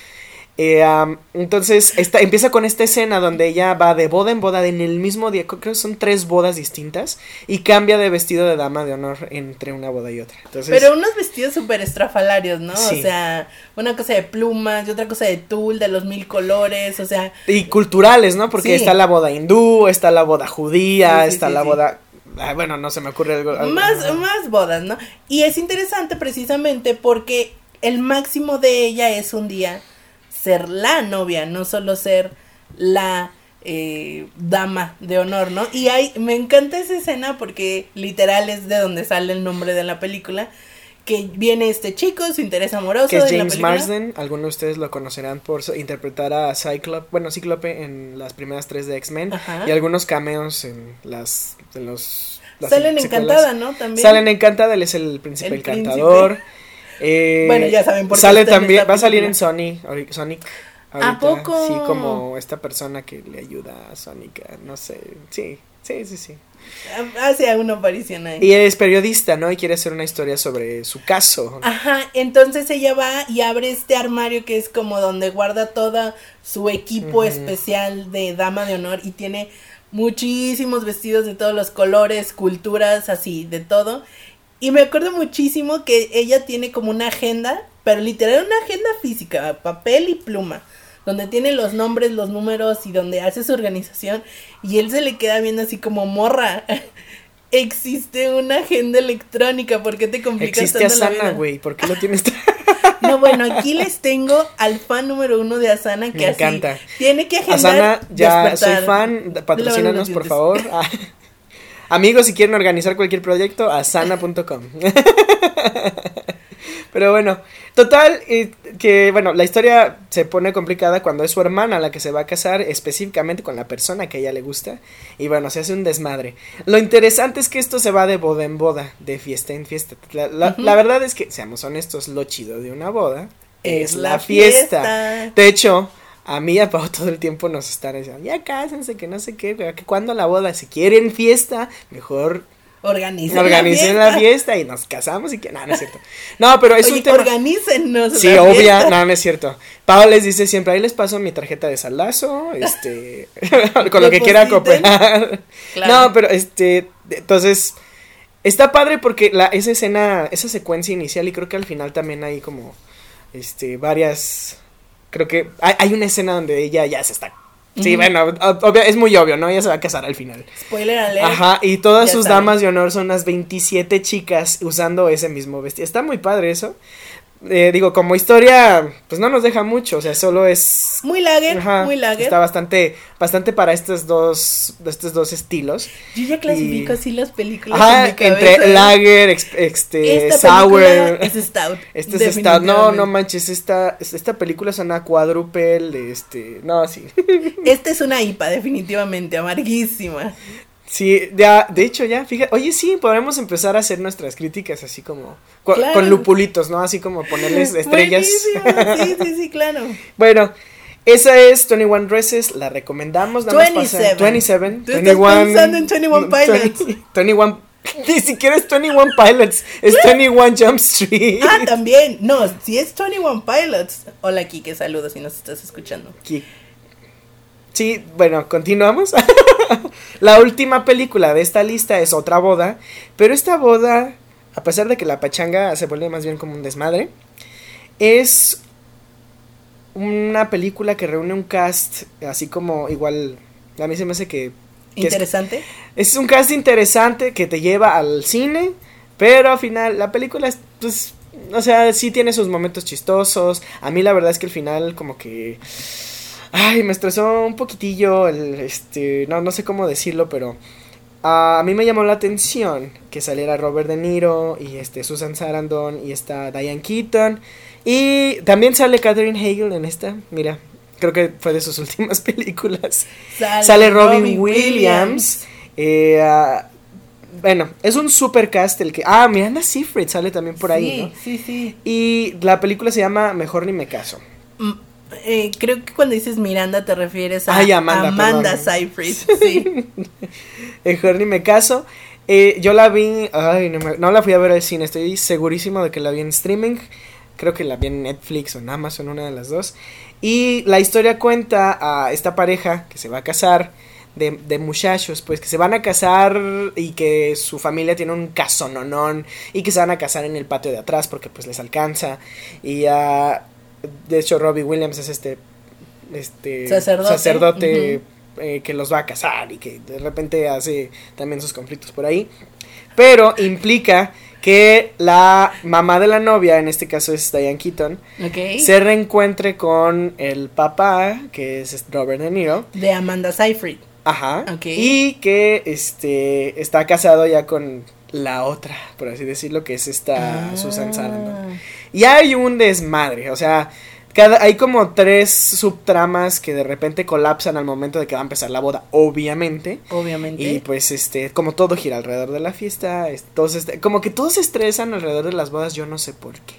Eh, entonces, esta, empieza con esta escena donde ella va de boda en boda en el mismo día, creo que son tres bodas distintas, y cambia de vestido de dama de honor entre una boda y otra. Entonces, Pero unos vestidos súper estrafalarios, ¿no? Sí. O sea, una cosa de plumas y otra cosa de tul, de los mil colores, o sea, Y culturales, ¿no? Porque Sí. está la boda hindú, está la boda judía, Sí, está la boda... ah, bueno, no se me ocurre algo. algo- más, más bodas, ¿no? Y es interesante precisamente porque el máximo de ella es un día ser la novia, no solo ser la eh, dama de honor, ¿no? Y hay, me encanta esa escena porque literal es de donde sale el nombre de la película, que viene este chico, su interés amoroso que es de James. Marsden, algunos de ustedes lo conocerán por interpretar a Cyclope, bueno, Cíclope en las primeras tres de X-Men y algunos cameos en las en los Salen secuelas. encantada, ¿no? También. Salen encantada, él es el príncipe El encantador. Eh, Bueno, ya saben por qué Sale también, va a salir en Sony, Sonic. ¿A ahorita. poco? Sí, como esta persona que le ayuda a Sonic, a- no sé, sí, sí, sí, sí. Hace una aparición ahí. Y es periodista, ¿no? Y quiere hacer una historia sobre su caso. Ajá, entonces ella va y abre este armario que es como donde guarda toda su equipo especial de dama de honor y tiene muchísimos vestidos de todos los colores, culturas, así, de todo. Y me acuerdo muchísimo que ella tiene como una agenda, pero literal una agenda física, papel y pluma, donde tiene los nombres, los números y donde hace su organización. Y él se le queda viendo así como morra. Existe una agenda electrónica, ¿por qué te complicas Existe tanto Asana, güey, ¿por qué lo tienes? No, bueno, aquí les tengo al fan número uno de Asana que Me así encanta. tiene que agendar Asana, ya despertar. soy fan, patrocínanos por favor. Ah. Amigos, si quieren organizar cualquier proyecto, asana.com. Pero bueno, total, eh, que bueno, la historia se pone complicada cuando es su hermana la que se va a casar específicamente con la persona que a ella le gusta. Y bueno, se hace un desmadre. Lo interesante es que esto se va de boda en boda, de fiesta en fiesta. La, la- Ujú. la verdad es que, seamos honestos, lo chido de una boda es, la fiesta. fiesta. De hecho, a mí y a Pau todo el tiempo nos están diciendo, ya cásense, que no sé qué, que cuando la boda, si quieren fiesta, mejor Organicen, organicen la la fiesta y nos casamos y que, no, no es cierto. No, pero es Oye, un tema... organícennos Sí, obvia, fiesta. no, no es cierto. Pau les dice siempre, ahí les paso mi tarjeta de salazo, este, con lo que Depositen. cooperar. Claro. No, pero este, entonces, está padre porque la, esa escena, esa secuencia inicial y creo que al final también hay como, este, varias, creo que hay, hay una escena donde ella ya se está, sí, bueno, ob- obvio- es muy obvio, ¿no? Ella se va a casar al final. Spoiler alert. Ajá, y todas Ya sus damas de honor son las 27 chicas usando ese mismo vestido. Está muy padre eso. Eh, digo, como historia, pues no nos deja mucho, o sea, solo es... Muy lager, Ajá, muy lager. Está bastante, bastante para estos dos, estos dos estilos. Yo ya clasifico y- así las películas Ajá, en mi cabeza. entre lager, ex- este, Esta sour. es stout. Este es esta, no, no manches, esta, esta película suena cuádruple, este, no, sí. Esta es una IPA, definitivamente, amarguísima. Sí, ya, de hecho ya, fíjate, oye sí, podremos empezar a hacer nuestras críticas así como, con, Claro. con lupulitos, ¿no? Así como ponerles estrellas. Sí, sí, sí, claro. Bueno, esa es 21 Dresses, la recomendamos. Nada más pasa- 27. 27. Tú estás pensando en 21 Pilots. 20 21. Ni siquiera es 21 Pilots, es 21 Jump Street. Ah, también. No, si es 21 Pilots. Hola, Kike, saludos si nos estás escuchando. Aquí. Sí, bueno, continuamos. la última película de esta lista es Otra Boda, pero esta boda, a pesar de que la pachanga se vuelve más bien como un desmadre, es una película que reúne un cast así como igual, a mí se me hace que... que es, Interesante. es un cast interesante que te lleva al cine, pero al final la película es, pues, o sea, sí tiene sus momentos chistosos. A mí la verdad es que el final como que... Ay, me estresó un poquitillo el, este, no, no sé cómo decirlo, pero ah, a mí me llamó la atención que saliera Robert De Niro y este Susan Sarandon y está Diane Keaton y también sale Catherine Hagel en esta, mira, creo que fue de sus últimas películas. Sale Robin, Williams. eh, ah, bueno, es un super cast el que... Ah, Miranda Seyfried sale también por ahí, sí, ¿no? Sí, sí. Y la película se llama Mejor ni me caso. Eh, creo que cuando dices Miranda te refieres a Ay, Amanda, perdón. Seyfried. Sí. Mejor ni me caso. Eh, yo la vi, ay, no, me- no la fui a ver al cine, estoy segurísimo de que la vi en streaming. Creo que la vi en Netflix o en Amazon, una de las dos. Y la historia cuenta a esta pareja que se va a casar, de, de muchachos, pues que se van a casar y que su familia tiene un casononón y que se van a casar en el patio de atrás porque pues les alcanza. Y ah, de hecho Robbie Williams es este, este Sacerdote. sacerdote, eh, que los va a casar y que de repente hace también sus conflictos por ahí. Pero implica que la mamá de la novia, en este caso es Diane Keaton, se reencuentre con el papá, que es Robert De Niro. De Amanda Seyfried. Ajá. Ok. Y que este está casado ya con la otra, por así decirlo, que es esta Ah. Susan Sarandon. Y hay un desmadre, o sea, cada, hay como tres subtramas que de repente colapsan al momento de que va a empezar la boda, obviamente. Obviamente. Y pues este, como todo gira alrededor de la fiesta, es- todos este- como que todos se estresan alrededor de las bodas, yo no sé por qué.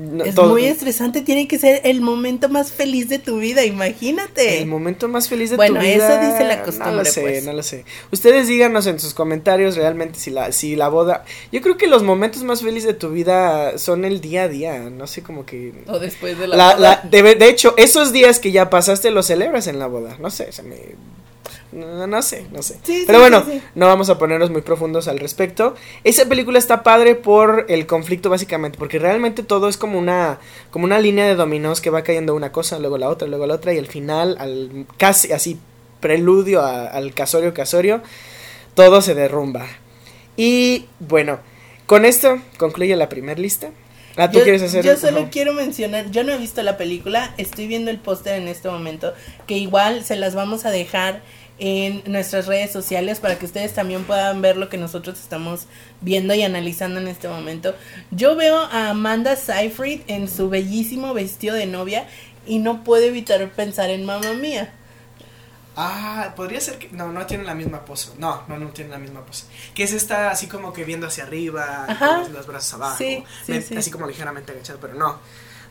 No, es todo- muy estresante, tiene que ser el momento más feliz de tu vida, imagínate. El momento más feliz de Bueno, tu eso vida. dice la No costumbre, lo sé, pues. no lo sé. Ustedes díganos en sus comentarios realmente si la, si la boda. Yo creo que los momentos más felices de tu vida son el día a día. No sé, como que. O después de la, La, boda. la- de, de hecho, esos días que ya pasaste los celebras en la boda. No sé, se me. No, no sé, no sé. Sí, Pero sí, bueno, sí, no vamos a ponernos muy profundos al respecto. Esa película está padre por el conflicto básicamente, porque realmente todo es como una como una línea de dominós que va cayendo una cosa, luego la otra, luego la otra y al final al casi así preludio a- al casorio casorio todo se derrumba. Y bueno, con esto concluye la primera lista. Ah, ¿tú yo, quieres hacer yo solo Ajá. quiero mencionar, yo no he visto la película, estoy viendo el póster en este momento, que igual se las vamos a dejar en nuestras redes sociales para que ustedes también puedan ver lo que nosotros estamos viendo y analizando en este momento. Yo veo a Amanda Seyfried en su bellísimo vestido de novia y no puedo evitar pensar en mamá mía. Ah, podría ser que. No, no tienen la misma pose. No, no, no tienen la misma pose. Que es esta así como que viendo hacia arriba, Ajá. los, los brazos abajo. Sí, sí, me- sí. Así como ligeramente agachado, pero no.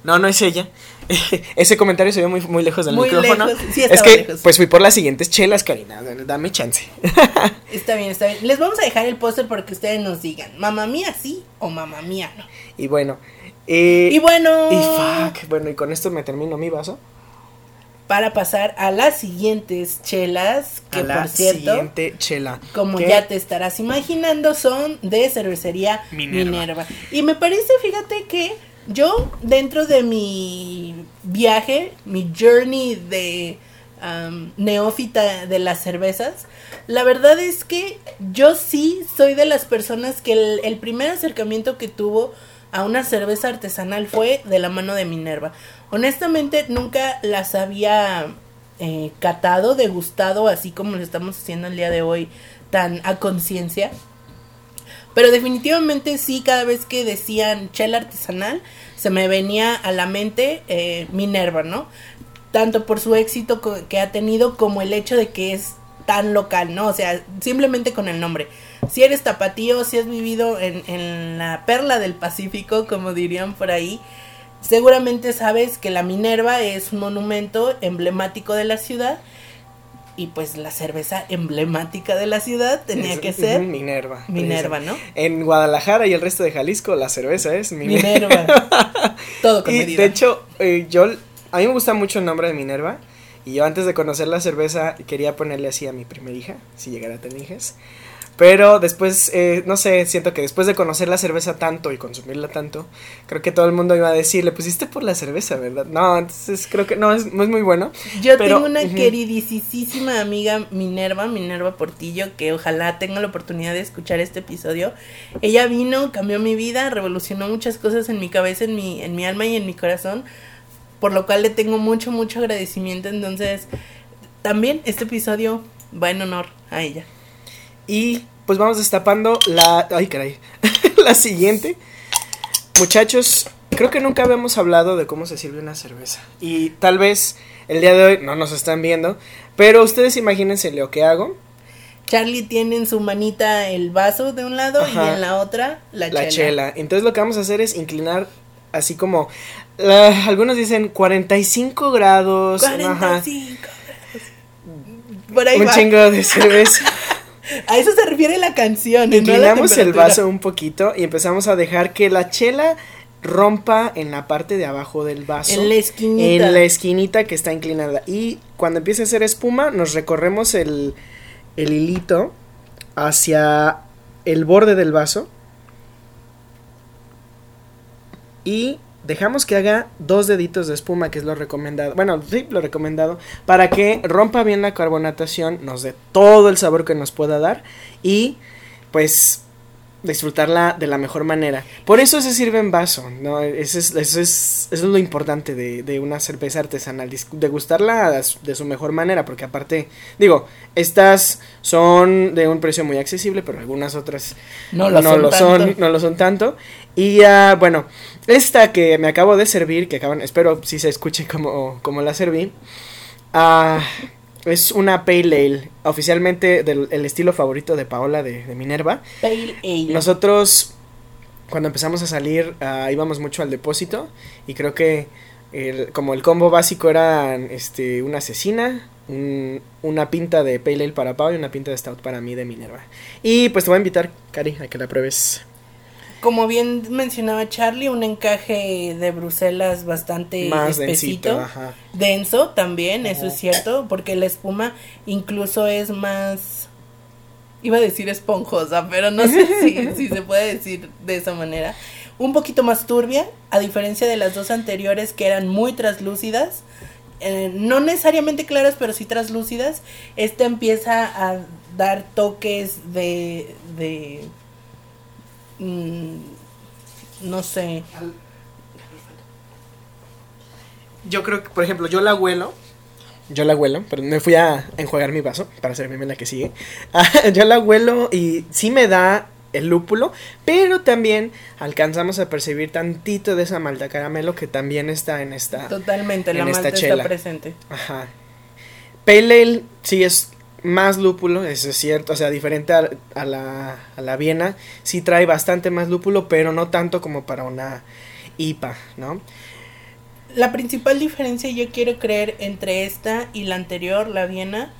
No, no es ella. Ese comentario se ve muy, muy lejos del Muy micrófono. lejos, sí, es que, lejos. pues fui por las siguientes chelas, Karina. Dame chance. Está bien, está bien. Les vamos a dejar el póster para que ustedes nos digan, mamá mía sí o mamá mía no. y bueno. eh, Y bueno, Y fuck. Bueno, y con esto me termino mi vaso. para pasar a las siguientes chelas, que a la por cierto, siguiente chela. como ya te estarás imaginando, son de cervecería Minerva. Minerva. Y me parece, fíjate que yo, dentro de mi viaje, mi journey de am, neófita de las cervezas, la verdad es que yo sí soy de las personas que el, el primer acercamiento que tuvo a una cerveza artesanal fue de la mano de Minerva. Honestamente nunca las había eh, catado, degustado, así como lo estamos haciendo el día de hoy, tan a conciencia. Pero definitivamente sí, cada vez que decían chela artesanal, se me venía a la mente eh, Minerva, ¿no? Tanto por su éxito que ha tenido como el hecho de que es tan local, ¿no? O sea, simplemente con el nombre. Si eres tapatío, si has vivido en, en la perla del Pacífico, como dirían por ahí, seguramente sabes que la Minerva es un monumento emblemático de la ciudad y pues la cerveza emblemática de la ciudad tenía que ser Minerva. Minerva, ¿no? En Guadalajara y el resto de Jalisco la cerveza es Minerva. Minerva. Todo con y medida. de hecho, eh, yo a mí me gusta mucho el nombre de Minerva y yo antes de conocer la cerveza quería ponerle así a mi primera hija, si llegara a tener hijas. Pero después, eh, no sé, siento que después de conocer la cerveza tanto y consumirla tanto, creo que todo el mundo iba a decir, le pusiste por la cerveza, ¿verdad? No, entonces creo que no, es, no es muy bueno. Yo pero, tengo una ujú. queridísima amiga Minerva, Minerva Portillo, que ojalá tenga la oportunidad de escuchar este episodio. Ella vino, cambió mi vida, revolucionó muchas cosas en mi cabeza, en mi, en mi alma y en mi corazón, por lo cual le tengo mucho, mucho agradecimiento. Entonces, también este episodio va en honor a ella. Y pues vamos destapando la... Ay, caray. la siguiente. Muchachos, creo que nunca habíamos hablado de cómo se sirve una cerveza. Y tal vez el día de hoy no nos están viendo, pero ustedes imagínense lo que hago. Charlie tiene en su manita el vaso de un lado y en la otra la, La chela. chela. Entonces lo que vamos a hacer es inclinar así como... la- algunos dicen 45 grados. ajá, 45 grados. Por ahí un va. chingo de cerveza. A eso se refiere la canción. ¿no? La Inclinamos el vaso un poquito y empezamos a dejar que la chela rompa en la parte de abajo del vaso. En la esquinita. En la esquinita que está inclinada. Y cuando empiece a hacer espuma, nos recorremos el, el hilito hacia el borde del vaso. Y dejamos que haga dos deditos de espuma, que es lo recomendado. Bueno, sí, lo recomendado. Para que rompa bien la carbonatación, nos dé todo el sabor que nos pueda dar. Y pues disfrutarla de la mejor manera. Por eso se sirve en vaso, ¿no? Eso es, eso es, eso es lo importante de, de una cerveza artesanal, degustarla de su- mejor manera, porque aparte, digo, estas son de un precio muy accesible, pero algunas otras No lo son. tanto. no lo son tanto. Y ah, bueno, esta que me acabo de servir, que acaban, espero si se escuche como, como la serví, ah, es una Pale Ale, oficialmente del el estilo favorito de Paola de, de Minerva. Pale Ale. Nosotros, cuando empezamos a salir, ah, íbamos mucho al depósito y creo que el- como el combo básico era este, una asesina, un- una pinta de Pale Ale para Pau y una pinta de Stout para mí de Minerva. Y pues te voy a invitar, Cari, a que la pruebes Como bien mencionaba Charlie, un encaje de Bruselas bastante más espesito. densito. Ajá. Denso también, eso es cierto, porque la espuma incluso es más... Iba a decir esponjosa, pero no sé si, si se puede decir de esa manera. Un poquito más turbia, a diferencia de las dos anteriores que eran muy translúcidas. eh, no necesariamente claras, pero sí translúcidas. Esta empieza a dar toques de... de mm, no sé. Yo creo que, por ejemplo, yo la huelo. Yo la huelo, pero me fui a enjuagar mi vaso para servirme la que sigue. yo la huelo y sí me da el lúpulo, pero también alcanzamos a percibir tantito de esa malta caramelo que también está en esta. Totalmente, la en esta malta está chela. presente. Ajá. Pale Ale sí es más lúpulo, eso es cierto, o sea, diferente a, a la, a la Viena, sí trae bastante más lúpulo, pero no tanto como para una IPA, ¿no? La principal diferencia yo quiero creer entre esta y la anterior, la Viena,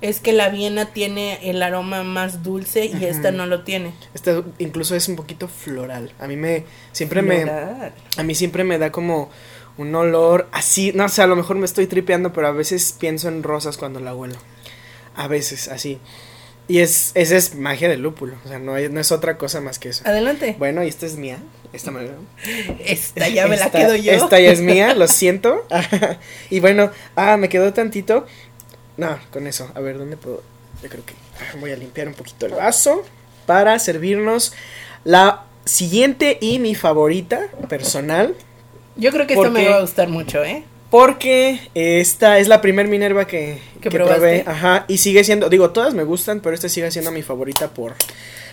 es que la Viena tiene el aroma más dulce y esta no lo tiene. Este incluso es un poquito floral. A mí me siempre me a mí siempre me da como un olor así, no sé, a lo mejor me estoy tripeando, pero a veces pienso en rosas cuando la huelo. A veces así. Y es esa es magia del lúpulo, o sea, no, hay- no es otra cosa más que eso. Adelante. Bueno, y esta es mía, esta me Esta ya me la quedo yo. Esta ya es mía, lo siento. y bueno, ah, me quedó tantito. No, con eso, a ver, ¿dónde puedo? Yo creo que ah, voy a limpiar un poquito el vaso para servirnos la siguiente y mi favorita personal. Yo creo que esto me va a gustar mucho, ¿eh? Porque esta es la primer Minerva que, que, probé. Ajá. Y sigue siendo, digo, todas me gustan, pero esta sigue siendo mi favorita por,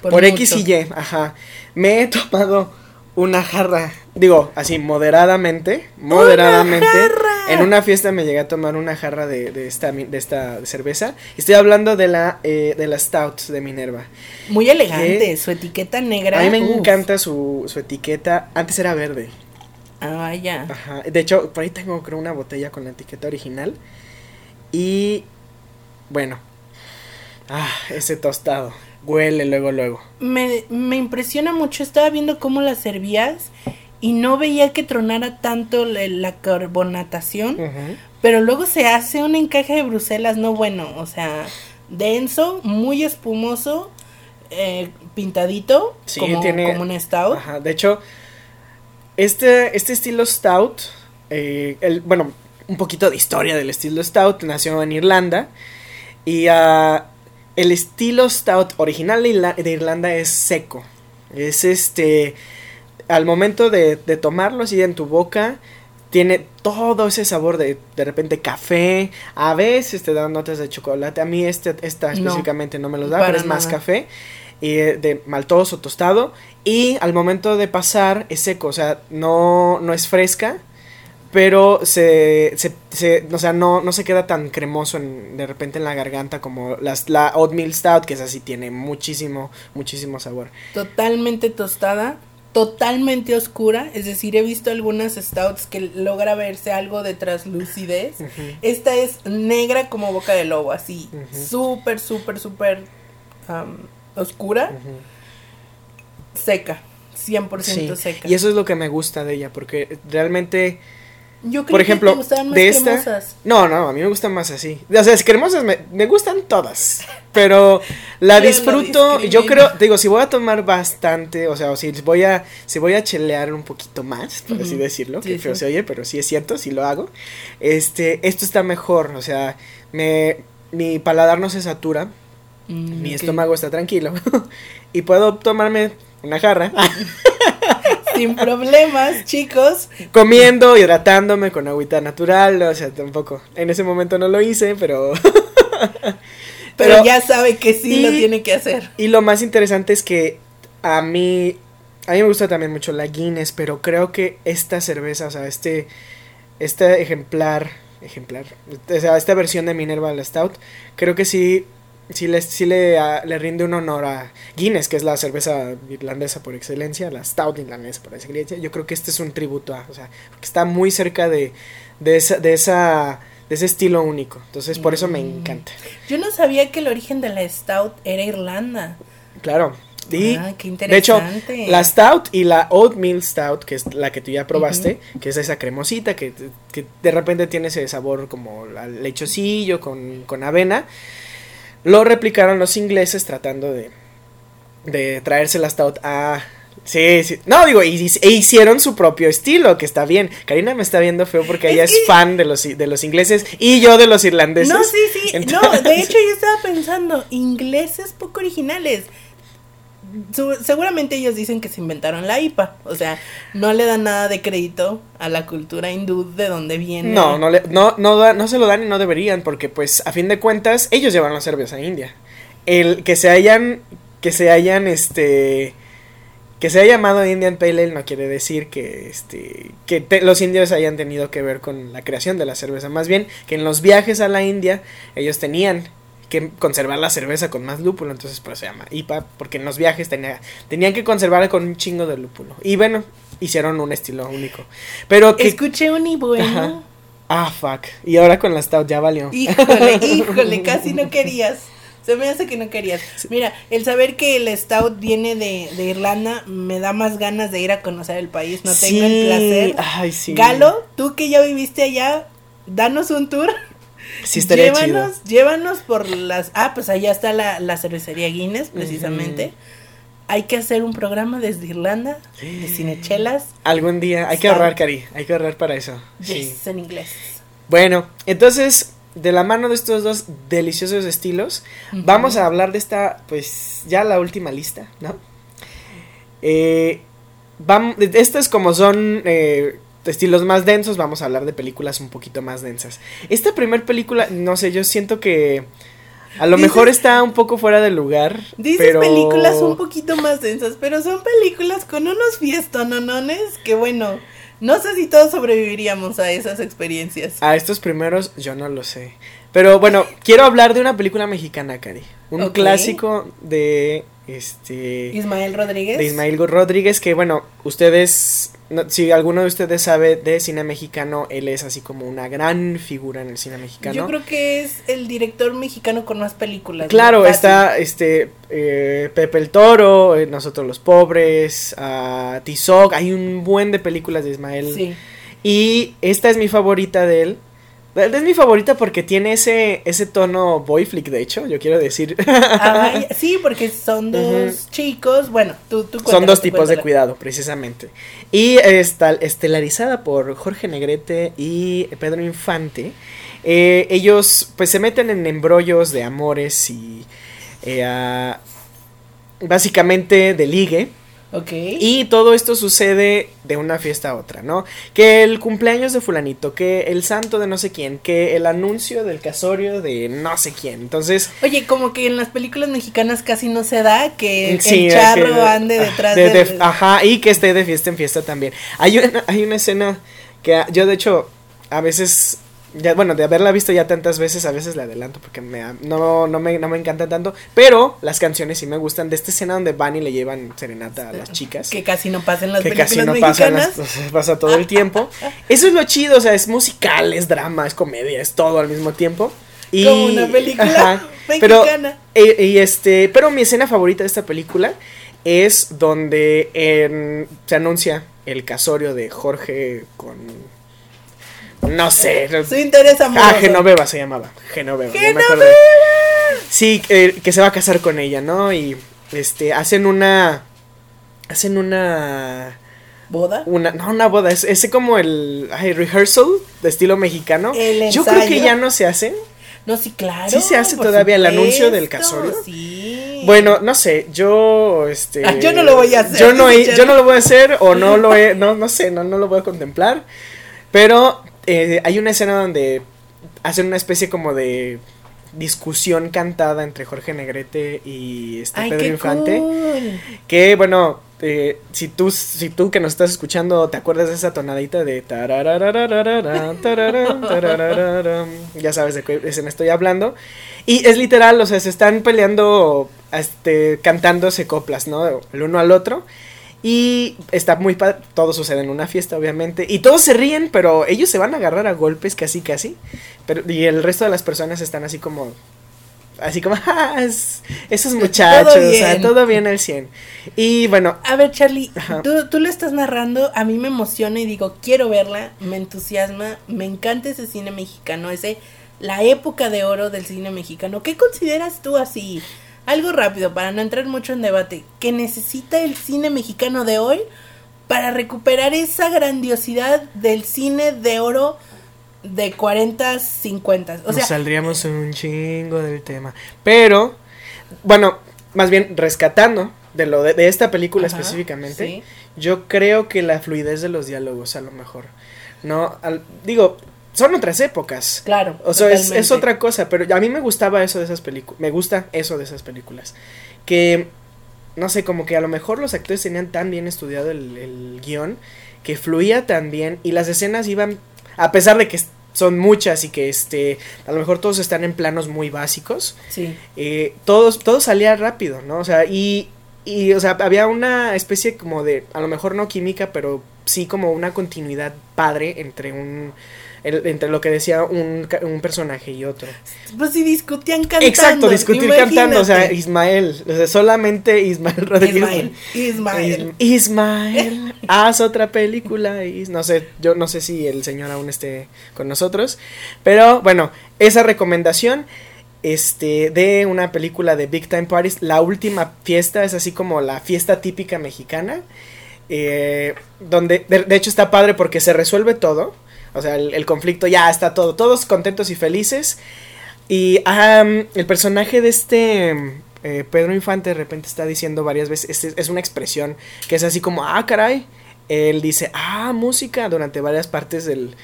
por, X y Y. Ajá. Me he tomado una jarra, digo, así, moderadamente. Moderadamente. En una fiesta me llegué a tomar una jarra de, de esta, de esta cerveza. Estoy hablando de la, eh, de la Stout de Minerva. Muy elegante, su etiqueta negra. A mí me encanta su, su etiqueta. Antes era verde. Ah, ya. Ajá. De hecho, por ahí tengo creo una botella con la etiqueta original. Y bueno. Ah, ese tostado. Huele luego, luego. Me, me impresiona mucho. Estaba viendo cómo la servías y no veía que tronara tanto la, carbonatación. Pero luego se hace un encaje de Bruselas, no bueno. O sea, denso, muy espumoso, eh, pintadito. como, como un stout. Ajá. De hecho este, este estilo stout, eh, el, bueno, un poquito de historia del estilo stout, nació en Irlanda. Y uh, el estilo stout original de, Irlanda es seco. Es este, al momento de, de tomarlo así en tu boca, tiene todo ese sabor de de repente café, a veces te dan notas de chocolate, a mí este, esta específicamente no, me los da, pero es más café y de maltoso tostado y al momento de pasar es seco, o sea, no, no es fresca, pero se, se, o sea, no, no se queda tan cremoso de repente en la garganta como las, la oatmeal stout, que es así, tiene muchísimo, muchísimo sabor. Totalmente tostada, totalmente oscura, es decir, he visto algunas stouts que logra verse algo de translucidez. Esta es negra como boca de lobo, así, súper, súper, súper oscura, seca, 100% seca. Y eso es lo que me gusta de ella, porque realmente... Yo creo por ejemplo, que te de esta, no, no, a mí me gustan más así. O sea, es cremosas me, me gustan todas, pero la disfruto. Yo creo, digo, si voy a tomar bastante, o sea, o si voy a, si voy a chelear un poquito más, por así decirlo, que feo se oye, pero sí es cierto, si lo hago. Este, esto está mejor, o sea, me, mi paladar no se satura, Mm, mi estómago está tranquilo y puedo tomarme una jarra. Sin problemas, chicos. Comiendo, hidratándome con agüita natural, o sea, tampoco. En ese momento no lo hice, pero... pero, ya sabe que sí lo tiene que hacer. Y lo más interesante es que a mí, a mí me gusta también mucho la Guinness, pero creo que esta cerveza, o sea, este, este ejemplar, ejemplar, o sea, esta versión de Minerva la Stout, creo que sí sí, le, sí le, le, rinde un honor a Guinness, que es la cerveza irlandesa por excelencia, la stout irlandesa por excelencia. Yo creo que este es un tributo a, o sea, que está muy cerca de, de, esa, de, esa, de ese estilo único. Entonces, por eso me mm. encanta. Yo no sabía que el origen de la stout era Irlanda. Claro. Y, ah, de hecho, la stout y la oatmeal stout, que es la que tú ya probaste, que es esa cremosita, que, que, de repente tiene ese sabor como lechocillo con, con avena. Lo replicaron los ingleses tratando de, de traerse la stout a... Sí, sí. No, digo, y, e hicieron su propio estilo, que está bien. Karina me está viendo feo porque ella es fan de los, de los ingleses y yo de los irlandeses. No, sí, sí. No, de hecho yo estaba pensando, ingleses poco originales seguramente ellos dicen que se inventaron la IPA, o sea, no le dan nada de crédito a la cultura hindú de donde viene. No, no, le, no, no, no se lo dan y no deberían, porque pues a fin de cuentas ellos llevan la cerveza a India. El que se hayan, que se hayan, este, que se haya llamado Indian Pale Ale no quiere decir que, este, que los indios hayan tenido que ver con la creación de la cerveza, más bien que en los viajes a la India ellos tenían que conservar la cerveza con más lúpulo, entonces por eso se llama IPA, porque en los viajes tenía, tenían que conservarla con un chingo de lúpulo. Y bueno, hicieron un estilo único. Pero que... Escuché un y bueno. Ah, fuck. Y ahora con la stout ya valió. Híjole, híjole, casi no querías. Se me hace que no querías. Mira, el saber que el Stout viene de, de, Irlanda me da más ganas de ir a conocer el país. No tengo el placer. Ay, sí. Galo, tú que ya viviste allá, danos un tour. Sí, estaría llévanos, Llévanos por las. Ah, pues allá está la, cervecería Guinness, precisamente. Hay que hacer un programa desde Irlanda, de cinechelas. Algún día, hay que ahorrar, Cari, hay que ahorrar para eso. sí. en inglés. Bueno, entonces, de la mano de estos dos deliciosos estilos, vamos a hablar de esta, pues, ya la última lista, ¿no? Eh, vamos, estos como son eh, estilos más densos, vamos a hablar de películas un poquito más densas. Esta primera película, no sé, yo siento que a lo mejor está un poco fuera de lugar. Dices películas un poquito más densas, pero son películas con unos fiestononones que bueno, no sé si todos sobreviviríamos a esas experiencias. A estos primeros yo no lo sé. Pero bueno, quiero hablar de una película mexicana, Cari. Un clásico de este Ismael Rodríguez. De Ismael Rodríguez, que bueno, ustedes, si alguno de ustedes sabe de cine mexicano, él es así como una gran figura en el cine mexicano. Yo creo que es el director mexicano con más películas. Claro, está este eh, Pepe el Toro, eh, Nosotros los Pobres, uh, Tizoc, hay un buen de películas de Ismael. Sí. Y esta es mi favorita de él, es mi favorita porque tiene ese, ese tono boy flick, de hecho, yo quiero decir. sí, porque son dos chicos, bueno, tú, tú Son dos tipos de cuidado, precisamente. Y está estelarizada por Jorge Negrete y Pedro Infante. Eh, ellos pues se meten en embrollos de amores y eh, básicamente de ligue y todo esto sucede de una fiesta a otra, ¿no? Que el cumpleaños de fulanito, que el santo de no sé quién, que el anuncio del casorio de no sé quién. Entonces... Oye, como que en las películas mexicanas casi no se da que el charro ande detrás de, Ajá, y que esté de fiesta en fiesta también. Hay una, hay una escena que yo de hecho a veces ya, bueno, de haberla visto ya tantas veces, a veces la adelanto porque me, no, no, me, no me encanta tanto. Pero las canciones sí me gustan. De esta escena donde van y le llevan serenata a las chicas. Que casi no pasan las que casi no mexicanas. Pasan pasa todo el tiempo. Eso es lo chido, o sea, es musical, es drama, es comedia, es todo al mismo tiempo. Y, Como una película mexicana. Pero, eh, y este, pero mi escena favorita de esta película es donde se anuncia el casorio de Jorge con no sé. Su interés amoroso. Ah, Genoveva se llamaba. Genoveva. ¡Genoveva! Sí, que se va a casar con ella, ¿no? Y este, hacen una. Hacen una. ¿Boda? Una, no, una boda. Es, es como el ay, rehearsal de estilo mexicano. Yo creo que ya no se hace. No, sí, claro. Sí se hace todavía el anuncio del casorio. Sí. Bueno, no sé, yo este ah, yo no lo voy a hacer. Yo no, yo no lo voy a hacer o no lo he, no no sé, no no lo voy a contemplar. Pero eh, hay una escena donde hacen una especie como de discusión cantada entre Jorge Negrete y este Pedro Infante. Que bueno, eh, si tú si tú que nos estás escuchando te acuerdas de esa tonadita de ya sabes de qué escena estoy hablando y es literal, o sea, se están peleando este cantándose coplas, ¿no? El uno al otro. Y está muy padre, todo sucede en una fiesta, obviamente. Y todos se ríen, pero ellos se van a agarrar a golpes casi, casi. Pero, y el resto de las personas están así como... Así como, ah, esos muchachos, todo bien. todo bien al 100. Y bueno. A ver, Charlie, tú, tú lo estás narrando, a mí me emociona y digo, quiero verla, me entusiasma, me encanta ese cine mexicano, ese, la época de oro del cine mexicano. ¿Qué consideras tú así? Algo rápido para no entrar mucho en debate, que necesita el cine mexicano de hoy para recuperar esa grandiosidad del cine de oro de 40, 50. O sea, saldríamos un chingo del tema. Pero, bueno, más bien rescatando de lo de, esta película específicamente, yo creo que la fluidez de los diálogos a lo mejor. No, digo, son otras épocas. Claro. O sea, es, otra cosa, pero a mí me gustaba eso de esas películas. Me gusta eso de esas películas. Que, no sé, como que a lo mejor los actores tenían tan bien estudiado el, guion que fluía tan bien y las escenas iban, a pesar de que son muchas y que este, a lo mejor todos están en planos muy básicos. Sí. Eh, todos, todo salía rápido, ¿no? O sea, y, y, o sea, había una especie como de, a lo mejor no química, pero sí como una continuidad padre entre un entre lo que decía un, un, personaje y otro. Pues si discutían cantando. Exacto, discutir cantando, o sea, Ismael, o sea, solamente Ismael Rodríguez. Ismael. Ismael. haz otra película. Y, no sé, yo no sé si el señor aún esté con nosotros, pero bueno, esa recomendación este, de una película de Big Time Parties. La última fiesta es así como la fiesta típica mexicana. Eh, donde de, hecho está padre porque se resuelve todo. O sea, el, conflicto ya está todo, todos contentos y felices. Y el personaje de este eh, Pedro Infante de repente está diciendo varias veces, es, es una expresión que es así como, ah, caray. Él dice, ah, música, durante varias partes del,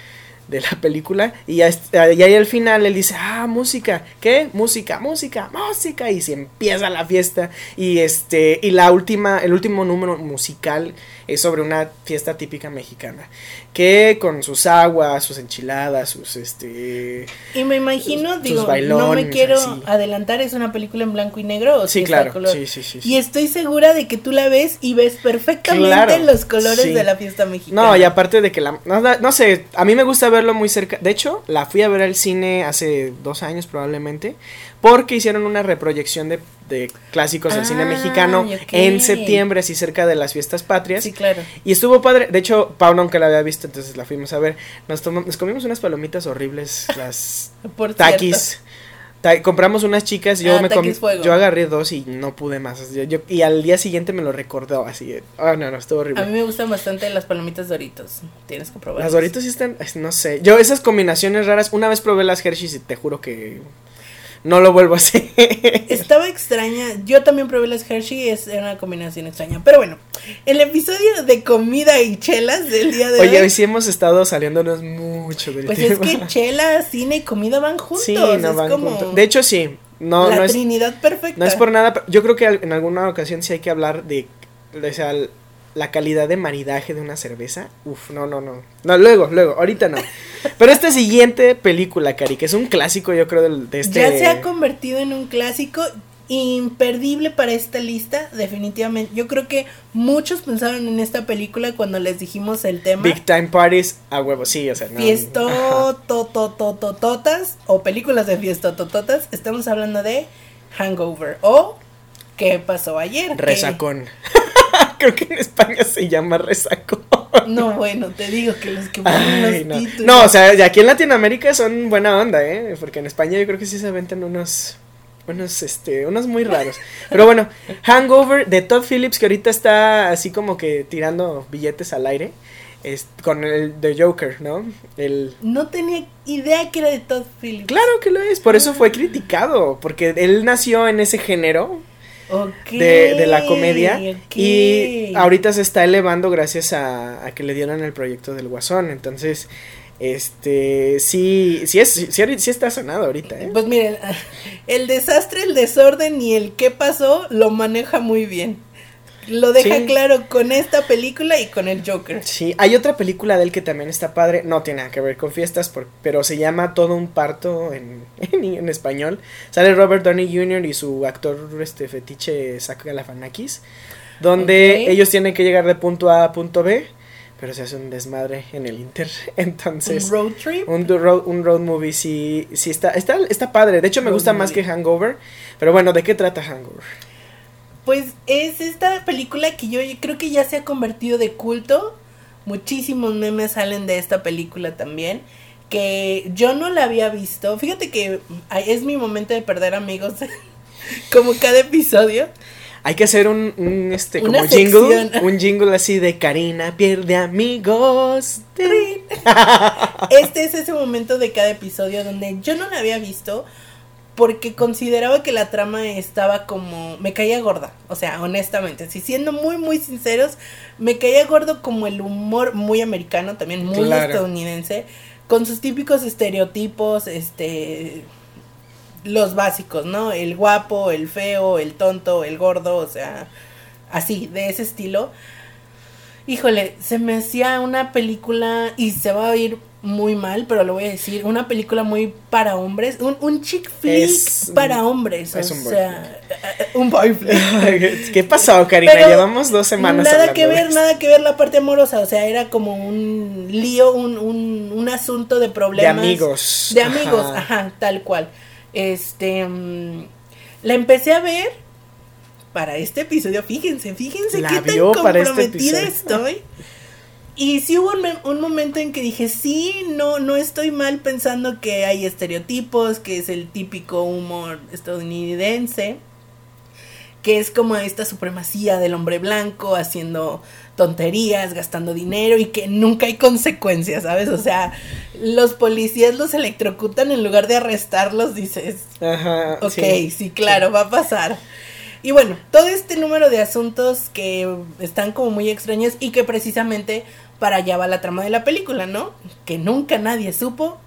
de la película. Y ya, y ahí al final él dice, ah, música, ¿qué? Música, música, música. Y se empieza la fiesta. Y este, y la última, el último número musical es sobre una fiesta típica mexicana. Que con sus aguas, sus enchiladas, sus este. Y me imagino, digo, no me quiero adelantar, es una película en blanco y negro. ¿o sí, claro. Sí, sí, sí, Y estoy segura de que tú la ves y ves perfectamente los colores de la fiesta mexicana. No, y aparte de que la. No, no sé, a mí me gusta verlo muy cerca. De hecho, la fui a ver al cine hace dos años probablemente porque hicieron una reproyección de, de clásicos del cine ah, mexicano en septiembre, así cerca de las fiestas patrias. Sí, claro. Y estuvo padre. De hecho, Pau nunca la había visto, entonces la fuimos a ver. Nos, nos comimos unas palomitas horribles, las Por taquis. Compramos unas chicas, yo ah, me comí, yo agarré dos y no pude más. Yo, y al día siguiente me lo recordó así. Ah, no, no, estuvo horrible. A mí me gustan bastante las palomitas Doritos. Tienes que probarlas. Las Doritos sí están, no sé. Yo esas combinaciones raras, una vez probé las Hershey's y te juro que no lo vuelvo a hacer. Estaba extraña. Yo también probé las Hershey, es una combinación extraña. Pero bueno, el episodio de comida y chelas del día de hoy. Oye, hoy sí hemos estado saliéndonos mucho del Pues es que chela, cine y comida van juntos. Sí, no van juntos. De hecho, sí. No, la no trinidad perfecta. No es por nada. Yo creo que en alguna ocasión sí hay que hablar de. O sea, la calidad de maridaje de una cerveza. Uf, no, no, no. No, luego, luego, ahorita no. Pero esta siguiente película, Cari, que es un clásico, yo creo, de, este. Ya se ha convertido en un clásico imperdible para esta lista, definitivamente. Yo creo que muchos pensaron en esta película cuando les dijimos el tema. Big Time Parties a huevo, sí, o sea, no. Fiesto, totas o películas de fiesto tototas. Estamos hablando de Hangover o ¿Qué pasó ayer? Resacón. Creo que en España se llama resaco. No, bueno, te digo que los que ponen los no. títulos. No, o sea, aquí en Latinoamérica son buena onda, ¿eh? Porque en España yo creo que sí se venden unos. Unos, este, unos muy raros. Pero bueno, Hangover de Todd Phillips, que ahorita está así como que tirando billetes al aire. Es, con el The Joker, ¿no? El... No tenía idea que era de Todd Phillips. Claro que lo es, por eso fue criticado, porque él nació en ese género, de, la comedia. Y ahorita se está elevando gracias a, que le dieron el proyecto del Guasón. Entonces, este, sí, sí, es, sí, está sonado ahorita. ¿eh? Pues miren, el desastre, el desorden y el qué pasó lo maneja muy bien. Lo deja claro con esta película y con el Joker. Sí, hay otra película de él que también está padre. No tiene nada que ver con fiestas, pero se llama Todo un parto en, en, español. Sale Robert Downey Jr. y su actor este fetiche Zach Galifianakis. Donde ellos tienen que llegar de punto A a punto B. Pero se hace un desmadre en el Inter. Entonces. ¿Un road trip? Un, road, un road movie, sí, sí está, está, está padre. De hecho, me gusta más que Hangover. Pero bueno, ¿de qué trata Hangover? Pues es esta película que yo creo que ya se ha convertido de culto. Muchísimos memes salen de esta película también. Que yo no la había visto. Fíjate que es mi momento de perder amigos. como cada episodio. Hay que hacer un, este como jingle, un jingle así de Karina pierde amigos. este es ese momento de cada episodio donde yo no la había visto, porque consideraba que la trama estaba como me caía gorda, o sea, honestamente, si siendo muy muy sinceros, me caía gordo como el humor muy americano, también muy estadounidense, con sus típicos estereotipos, este los básicos, ¿no? El guapo, el feo, el tonto, el gordo, o sea, así, de ese estilo. Híjole, se me hacía una película y se va a ir muy mal, pero lo voy a decir, una película muy para hombres, un, un chick flick para hombres, o sea, un boyfriend. ¿Qué pasó, Karina? Llevamos dos semanas. Nada que ver, nada que ver la parte amorosa, o sea, era como un lío, un, un, un asunto de problemas. De amigos. De amigos, ajá, tal cual. Este, mm, la empecé a ver para este episodio, fíjense, fíjense qué tan este comprometida estoy. Y sí hubo un, momento en que dije, sí, no, no estoy mal pensando que hay estereotipos, que es el típico humor estadounidense, que es como esta supremacía del hombre blanco haciendo tonterías, gastando dinero y que nunca hay consecuencias, ¿sabes? O sea, los policías los electrocutan en lugar de arrestarlos, dices, Ajá, ok, sí, claro, va a pasar. Y bueno, todo este número de asuntos que están como muy extraños y que precisamente para allá va la trama de la película, ¿no? Que nunca nadie supo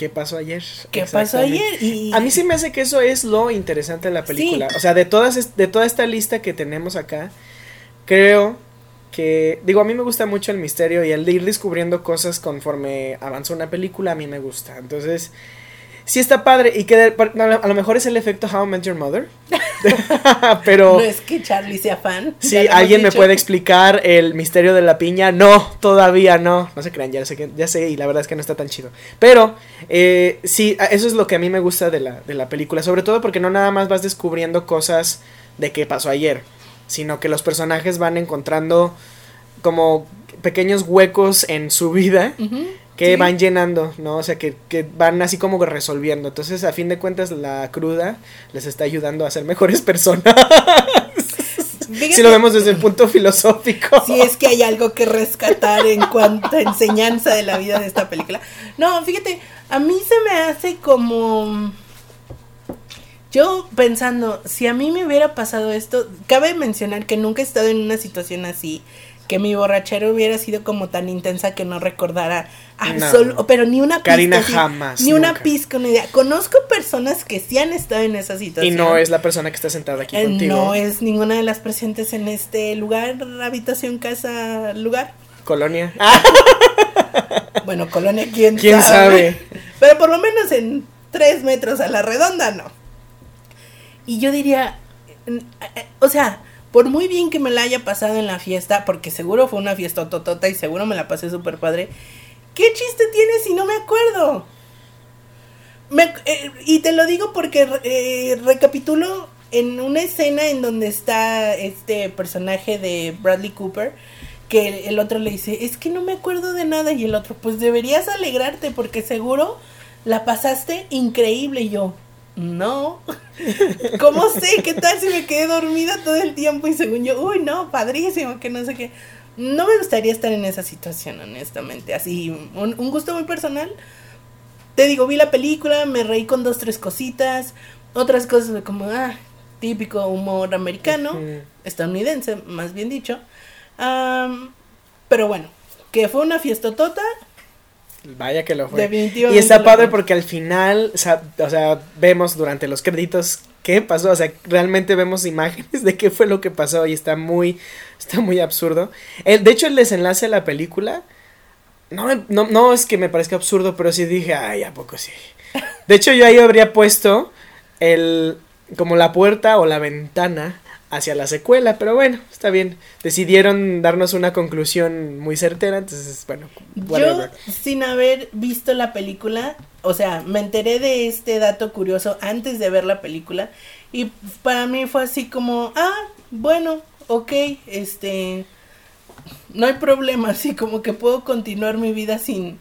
¿Qué pasó ayer? ¿Qué pasó ayer? Y... A mí sí me hace que eso es lo interesante de la película. O sea, de, todas, de toda esta lista que tenemos acá, creo que, digo, a mí me gusta mucho el misterio y el de ir descubriendo cosas conforme avanza una película, a mí me gusta. Entonces, sí está padre y que a lo mejor es el efecto How I Met Your Mother. pero no es que Charlie sea fan. Sí, alguien me puede explicar el misterio de la piña. No, todavía no. No se crean, ya sé que ya sé y la verdad es que no está tan chido. Pero eh, sí, eso es lo que a mí me gusta de la de la película, sobre todo porque no nada más vas descubriendo cosas de qué pasó ayer, sino que los personajes van encontrando como pequeños huecos en su vida que van llenando, ¿no? O sea, que, que, van así como resolviendo. Entonces, a fin de cuentas, la cruda les está ayudando a ser mejores personas. si lo vemos desde el punto filosófico. Si es que hay algo que rescatar en cuanto a enseñanza de la vida de esta película. No, fíjate, a mí se me hace como... Yo pensando, si a mí me hubiera pasado esto, cabe mencionar que nunca he estado en una situación así que mi borrachera hubiera sido como tan intensa que no recordara absoluto, pero ni una pizca. Karina jamás. Ni una pizca, una idea. Conozco personas que sí han estado en esa situación. Y no es la persona que está sentada aquí eh, contigo. No es ninguna de las presentes en este lugar, habitación, casa, lugar. Colonia. bueno, colonia, quién, ¿Quién sabe? Pero por lo menos en tres metros a la redonda, no. Y yo diría, eh, eh, o sea, por muy bien que me la haya pasado en la fiesta, porque seguro fue una fiesta totota y seguro me la pasé súper padre, ¿qué chiste tiene si no me acuerdo? Eh, y te lo digo porque eh, recapitulo en una escena en donde está este personaje de Bradley Cooper, que el otro le dice, es que no me acuerdo de nada, y el otro, pues deberías alegrarte porque seguro la pasaste increíble yo no. ¿Cómo sé? ¿Qué tal si me quedé dormida todo el tiempo y según yo, uy, no, padrísimo, que no sé qué? No me gustaría estar en esa situación, honestamente. Así, un, gusto muy personal. Te digo, vi la película, me reí con dos, tres cositas. Otras cosas como, ah, típico humor americano, estadounidense, más bien dicho. pero bueno, que fue una fiesta tota, Vaya que lo fue. Y está padre porque al final, o sea, vemos durante los créditos qué pasó, o sea, realmente vemos imágenes de qué fue lo que pasó y está muy, está muy absurdo. El, de hecho, el desenlace de la película, no, no, no es que me parezca absurdo, pero sí dije, ay, ¿a poco sí? De hecho, yo ahí habría puesto el, como la puerta o la ventana hacia la secuela, pero bueno, está bien. Decidieron darnos una conclusión muy certera, entonces, bueno, whatever. Sin haber visto la película, o sea, me enteré de este dato curioso antes de ver la película y para mí fue así como, ah, bueno, ok, este, no hay problema, así como que puedo continuar mi vida sin,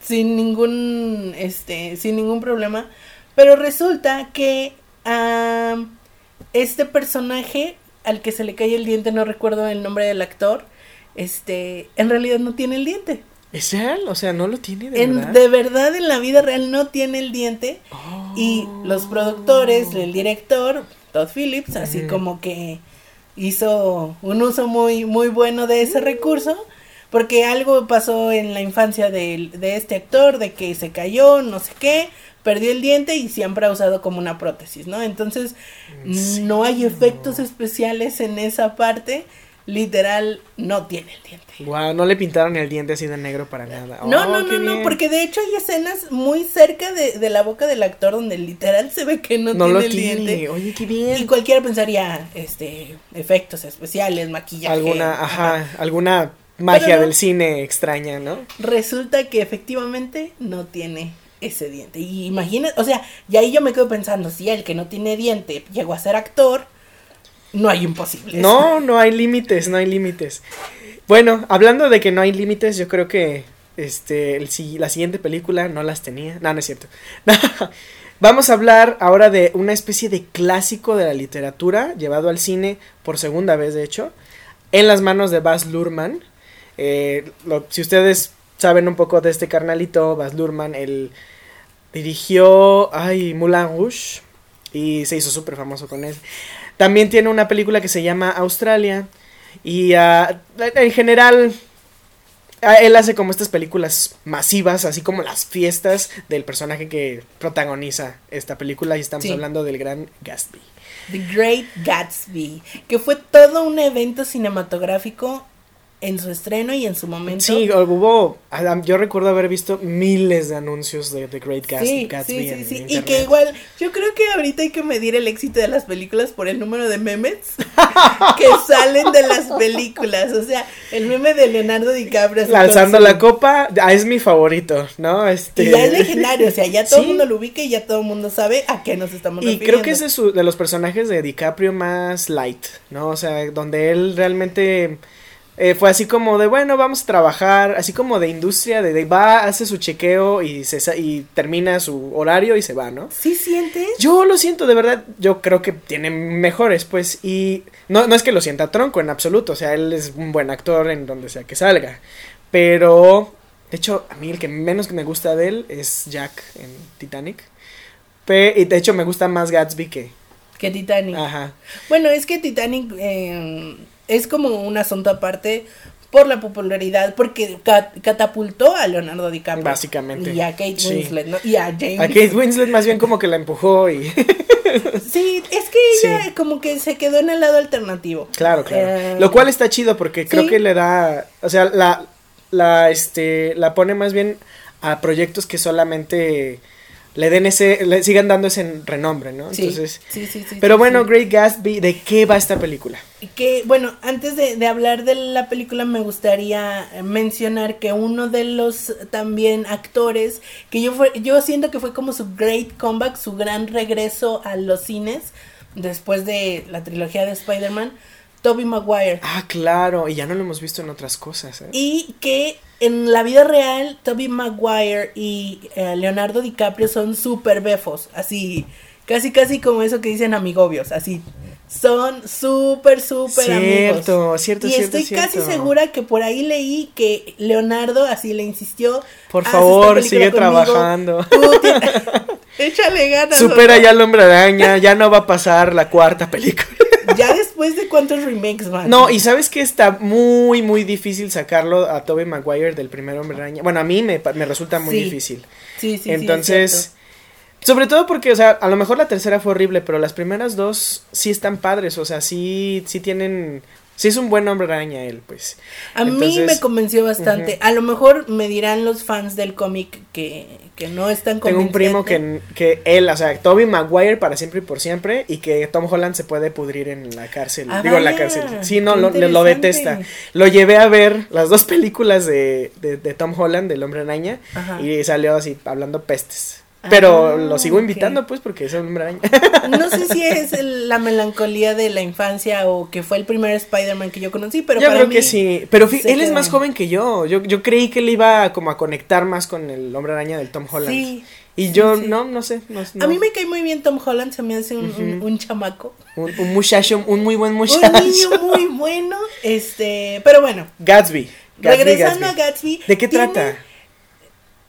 sin ningún, este, sin ningún problema, pero resulta que, ah este personaje al que se le cae el diente, no recuerdo el nombre del actor, este, en realidad no tiene el diente. ¿Es él? O sea, no lo tiene de en, verdad. De verdad, en la vida real no tiene el diente. Y los productores, el director, Todd Phillips, así como que hizo un uso muy, muy bueno de ese recurso. Porque algo pasó en la infancia de, de este actor, de que se cayó, no sé qué, perdió el diente y siempre ha usado como una prótesis, ¿no? Entonces, no hay efectos especiales en esa parte. Literal, no tiene el diente. Wow, no le pintaron el diente así de negro para nada. No, no, oh, no, no, porque de hecho hay escenas muy cerca de, la boca del actor donde literal se ve que no, tiene el diente. Oye, qué bien. Y cualquiera pensaría, este, efectos especiales, maquillaje. Alguna, ajá, alguna magia del cine extraña, ¿no? Resulta que efectivamente no tiene ese diente. Y imagina, o sea, y ahí yo me quedo pensando, si el que no tiene diente llegó a ser actor, no hay imposibles. No, no hay límites, no hay límites. Bueno, hablando de que no hay límites, yo creo que este el, la siguiente película no las tenía. No, no es cierto. Vamos a hablar ahora de una especie de clásico de la literatura, llevado al cine por segunda vez, de hecho, en las manos de Baz Luhrmann. Eh, si ustedes saben un poco de este carnalito, Baz Luhrmann, el Dirigió, ay, Moulin Rouge y se hizo súper famoso con él. También tiene una película que se llama Australia. Y ah, en general, él hace como estas películas masivas, así como las fiestas del personaje que protagoniza esta película. Y estamos Sí. hablando del gran Gatsby. The Great Gatsby, que fue todo un evento cinematográfico en su estreno y en su momento. Sí, hubo. Yo recuerdo haber visto miles de anuncios de The Great Sí, Gatsby. sí, sí, en sí. Y que igual, yo creo que ahorita hay que medir el éxito de las películas por el número de memes que salen de las películas. O sea, el meme de Leonardo DiCaprio. su- la copa, ah, es mi favorito, ¿no? Este... Y ya es legendario, o sea, ya todo el Sí. mundo lo ubica y ya todo el mundo sabe a qué nos estamos Y refiriendo. creo que es de, su- de los personajes de DiCaprio más light, ¿no? O sea, donde él realmente eh, fue así como de, bueno, vamos a trabajar, así como de industria, de, de va, hace su chequeo y, se, y termina su horario y se va, ¿no? ¿Sí sientes? Yo lo siento, de verdad, yo creo que tiene mejores, pues, y no, no es que lo sienta tronco en absoluto, o sea, él es un buen actor en donde sea que salga, pero, de hecho, a mí el que menos me gusta de él es Jack en Titanic, Pe- y de hecho me gusta más Gatsby que, Que Titanic. ajá, Bueno, es que Titanic eh, es como un asunto aparte por la popularidad, porque ca- catapultó a Leonardo DiCaprio. Básicamente, Y a Kate sí. Winslet, ¿no? Y a James. a Kate Winslet más bien como que la empujó y, Sí, es que ella Sí. como que se quedó en el lado alternativo. claro, claro, Eh, lo cual está chido porque creo sí. que le da, o sea, la, la, este, la pone más bien a proyectos que solamente le den ese, le sigan dando ese renombre, ¿no? Sí, Entonces, sí, sí, sí, pero bueno, sí. Great Gatsby, ¿de qué va esta película? Que, bueno, antes de, de hablar de la película me gustaría mencionar que uno de los también actores, que yo, fue, yo siento que fue como su great comeback, su gran regreso a los cines, después de la trilogía de Spider-Man, Tobey Maguire. Ah, claro, y ya no lo hemos visto en otras cosas, ¿eh? Y que en la vida real, Tobey Maguire y eh, Leonardo DiCaprio son súper befos, así, casi casi como eso que dicen amigobios, así. Son súper, súper amigos. Cierto, cierto, Y cierto, estoy casi cierto. segura que por ahí leí que Leonardo así le insistió. Por "Haz esta favor, sigue conmigo, trabajando. Échale ganas. Supera ¿no? ya al hombre araña, ya no va a pasar la cuarta película. Ya después de cuántos remakes van. No, y sabes que está muy, muy difícil sacarlo a Tobey Maguire del primer hombre araña. Bueno, a mí me, me resulta muy Sí. difícil. Sí, sí, sí, Entonces. Sobre todo porque, o sea, a lo mejor la tercera fue horrible, pero las primeras dos sí están padres, o sea, sí, sí tienen, sí es un buen hombre araña él, pues. A mí me convenció bastante. A lo mejor me dirán los fans del cómic que, que no están Tengo un primo que, que él, o sea, Tobey Maguire para siempre y por siempre, y que Tom Holland se puede pudrir en la cárcel. Ah, Digo, en la cárcel. Sí, no, lo, lo- detesta. Lo llevé a ver las dos películas de, de, de Tom Holland, del hombre araña, Ajá. y salió así, hablando pestes. Pero Ah, lo sigo invitando, pues, porque es hombre araña. No sé si es la melancolía de la infancia o que fue el primer Spider-Man que yo conocí, pero yo para creo mí que sí. Pero él es más joven que yo. yo. Yo creí que él iba como a conectar más con el hombre araña del Tom Holland. Sí, Y sí, yo, sí. no, no sé. no- A mí me cae muy bien Tom Holland, se me hace un, un- un chamaco. Un, un muchacho, un muy buen muchacho. Un niño muy bueno, este, pero bueno, Gatsby. Gatsby, regresando Gatsby. a Gatsby. ¿De qué tiene trata?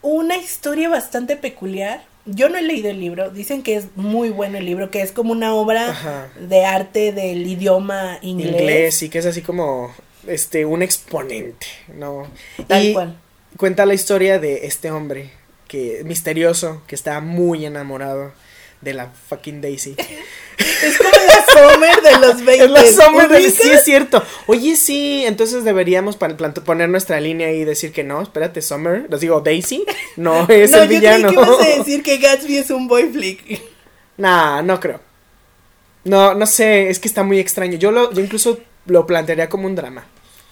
Una historia bastante peculiar. Yo no he leído el libro, dicen que es muy bueno el libro, que es como una obra Ajá. de arte del idioma inglés. Inglés, y que es así como este un exponente, ¿no? Tal y cual. cuenta la historia de este hombre que misterioso que está muy enamorado de la fucking Daisy. Es como la Summer de los 20. Es la Summer del- ¿ubicas? sí es cierto. Oye, sí, entonces deberíamos poner nuestra línea y decir que no, espérate, Summer, les digo Daisy, no es no, el yo villano. creí que ibas a decir que Gatsby es un boy flick. Nah, no creo. No, no sé, es que está muy extraño. Yo lo, yo incluso lo plantearía como un drama.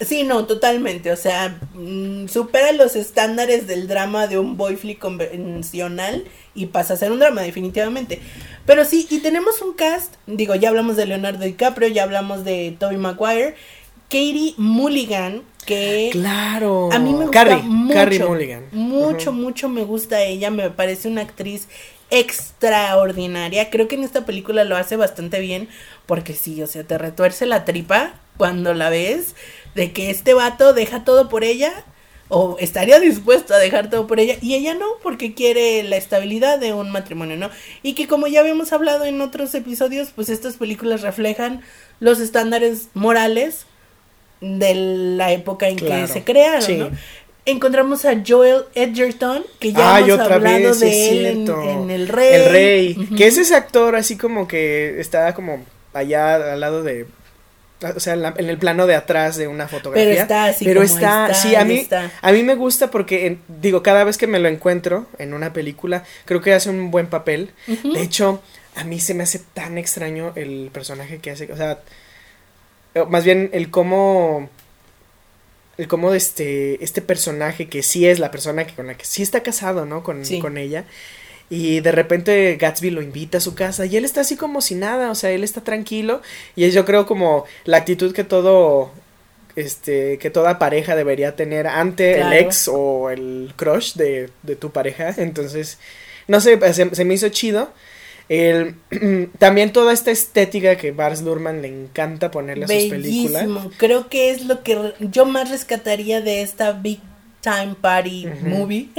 Sí, no, totalmente. O sea, mm, supera los estándares del drama de un boy flick convencional y pasa a ser un drama, definitivamente. Pero sí, y tenemos un cast. Digo, ya hablamos de Leonardo DiCaprio, ya hablamos de Tobey Maguire, Katie Mulligan, que Claro. a mí me gusta Carrie, mucho. Carrie Mulligan. Mucho, mucho me gusta ella. Me parece una actriz extraordinaria. Creo que en esta película lo hace bastante bien. Porque sí, o sea, te retuerce la tripa cuando la ves. De que este vato deja todo por ella. o estaría dispuesto a dejar todo por ella y ella no porque quiere la estabilidad de un matrimonio, ¿no? Y que como ya habíamos hablado en otros episodios, pues estas películas reflejan los estándares morales de la época en que se crearon, ¿no? Encontramos a Joel Edgerton, que ya hemos hablado de él en, El Rey. El Rey, que es ese actor así como que está como allá al lado de o sea, en, el plano de atrás de una fotografía. Pero está así Pero está, sí, a mí, a mí me gusta porque, digo, cada vez que me lo encuentro en una película, creo que hace un buen papel. De hecho, a mí se me hace tan extraño el personaje que hace, o sea, más bien el cómo, el cómo este, este personaje que sí es la persona que con la que sí está casado, ¿no? Con, con ella y de repente Gatsby lo invita a su casa y él está así como si nada, o sea, él está tranquilo y es yo creo como la actitud que todo este que toda pareja debería tener ante el ex o el crush de, de tu pareja, entonces no sé, se, me hizo chido. El, también toda esta estética que Bars Lurman le encanta ponerle a sus películas. Creo que es lo que yo más rescataría de esta Big Time Party movie.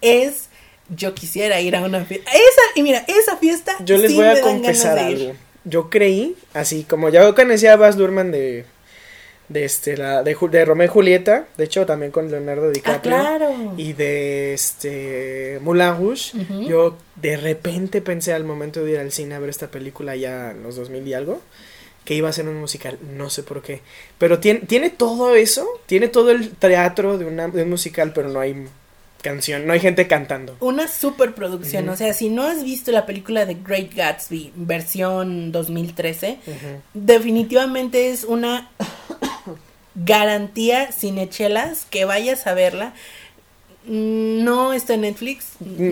Es yo quisiera ir a una fiesta. Esa, y mira, esa fiesta. Yo les voy a confesar algo. Yo creí, así como ya conocía a Baz Luhrmann de. De este, la, de, de Romeo y Julieta, de hecho también con Leonardo DiCaprio. Ah, claro. Y de este Moulin Rouge. Yo de repente pensé al momento de ir al cine a ver esta película ya en los 2000 y algo que iba a ser un musical, no sé por qué. Pero tiene, tiene todo eso, tiene todo el teatro de, una, de un musical, pero no hay canción, no hay gente cantando. Una superproducción, o sea, si no has visto la película de Great Gatsby, versión 2013, definitivamente es una garantía sin echelas que vayas a verla. No está en Netflix.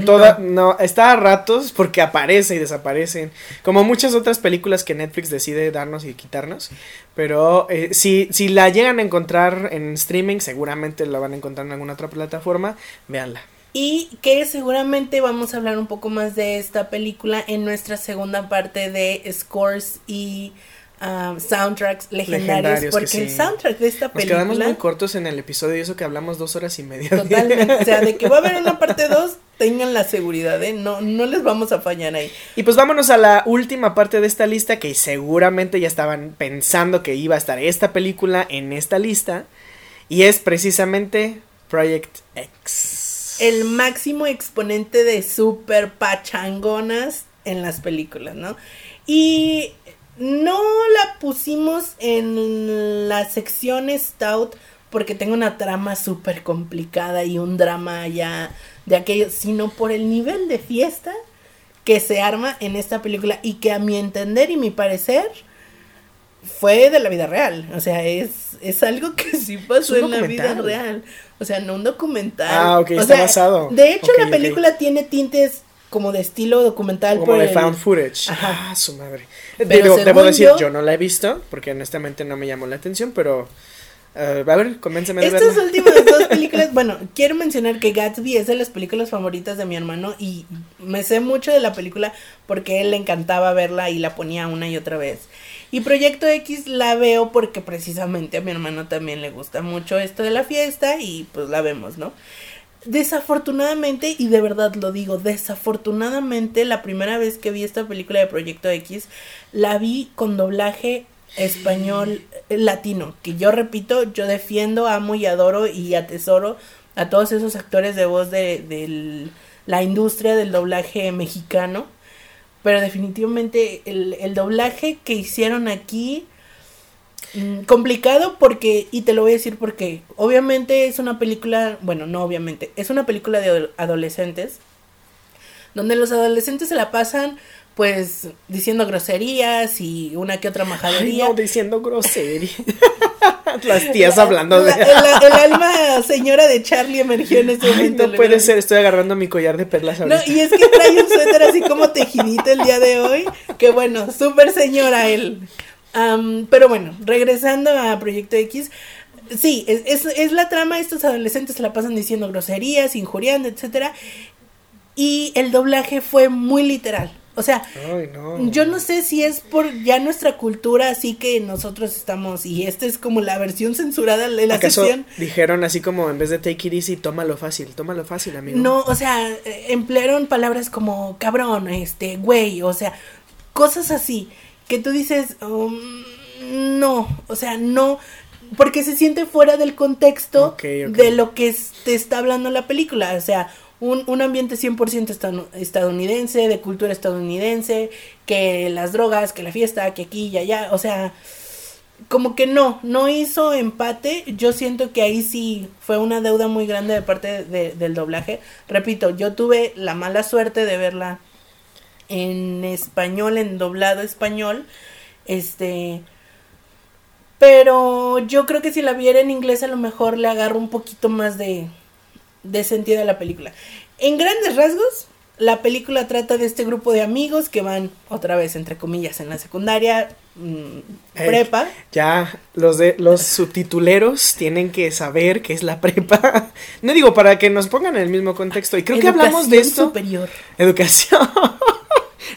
Toda, no. está a ratos porque aparece y desaparecen. Como muchas otras películas que Netflix decide darnos y quitarnos. Pero eh, si, si la llegan a encontrar en streaming, seguramente la van a encontrar en alguna otra plataforma. Véanla. Y que seguramente vamos a hablar un poco más de esta película en nuestra segunda parte de scores y Um, soundtracks legendarios, porque el soundtrack de esta película. Nos quedamos muy cortos en el episodio y eso que hablamos dos horas y media. Totalmente. o sea, de que va a haber una parte dos, tengan la seguridad, ¿eh? No, no les vamos a fallar ahí. Y pues vámonos a la última parte de esta lista que seguramente ya estaban pensando que iba a estar esta película en esta lista. Y es precisamente Project X. El máximo exponente de super pachangonas en las películas, ¿no? Y no la pusimos en la sección Stout porque tengo una trama súper complicada y un drama ya de aquello, sino por el nivel de fiesta que se arma en esta película y que a mi entender y mi parecer fue de la vida real. O sea, es, es algo que sí pasó en la vida real. O sea, no un documental. Ah, ok, está basado. De hecho, la película tiene tintes como de estilo documental. Como de found footage. Ajá. Ah, su madre. Pero debo decir, yo, no la he visto, porque honestamente no me llamó la atención, pero... Uh, a ver, convénceme de Estas últimas dos películas, bueno, quiero mencionar que Gatsby es de las películas favoritas de mi hermano y me sé mucho de la película porque él le encantaba verla y la ponía una y otra vez. Y Proyecto X la veo porque precisamente a mi hermano también le gusta mucho esto de la fiesta y pues la vemos, ¿no? Desafortunadamente, y de verdad lo digo, desafortunadamente la primera vez que vi esta película de Proyecto X, la vi con doblaje español eh, latino, que yo repito, yo defiendo, amo y adoro y atesoro a todos esos actores de voz de, de la industria del doblaje mexicano, pero definitivamente el, el doblaje que hicieron aquí complicado porque, y te lo voy a decir porque, obviamente es una película, bueno, no obviamente, es una película de adolescentes, donde los adolescentes se la pasan pues diciendo groserías y una que otra majadería. no, diciendo groserías. Las tías hablando de. el alma señora de Charlie emergió en este momento. No puede ser, estoy agarrando mi collar de perlas ahorita. No, y es que trae un suéter así como tejidito el día de hoy. Que bueno, súper señora él pero bueno, regresando a Proyecto X, sí, es, es, la trama, estos adolescentes se la pasan diciendo groserías, injuriando, etcétera. Y el doblaje fue muy literal. O sea, Ay, no. yo no sé si es por ya nuestra cultura, así que nosotros estamos, y esta es como la versión censurada de la ¿Acaso sección. dijeron así como en vez de take it easy, tómalo fácil, tómalo fácil, amigo? No, o sea, eh, emplearon palabras como cabrón, este, güey, o sea, cosas así, que tú dices, um, no, o sea, no, porque se siente fuera del contexto de lo que es- te está hablando la película, o sea, un, un ambiente 100% estanu- estadounidense, de cultura estadounidense, que las drogas, que la fiesta, que aquí y allá, o sea, como que no, no hizo empate. Yo siento que ahí sí fue una deuda muy grande de parte de- del doblaje. Repito, yo tuve la mala suerte de verla en español, en doblado español. Este. Pero yo creo que si la viera en inglés, a lo mejor le agarro un poquito más de, de sentido a la película. En grandes rasgos, la película trata de este grupo de amigos que van otra vez, entre comillas, en la secundaria, mm, prepa. Ya, los de los subtituleros tienen que saber qué es la prepa. No digo para que nos pongan en el mismo contexto. Y creo que hablamos de Educación esto. superior. Educación.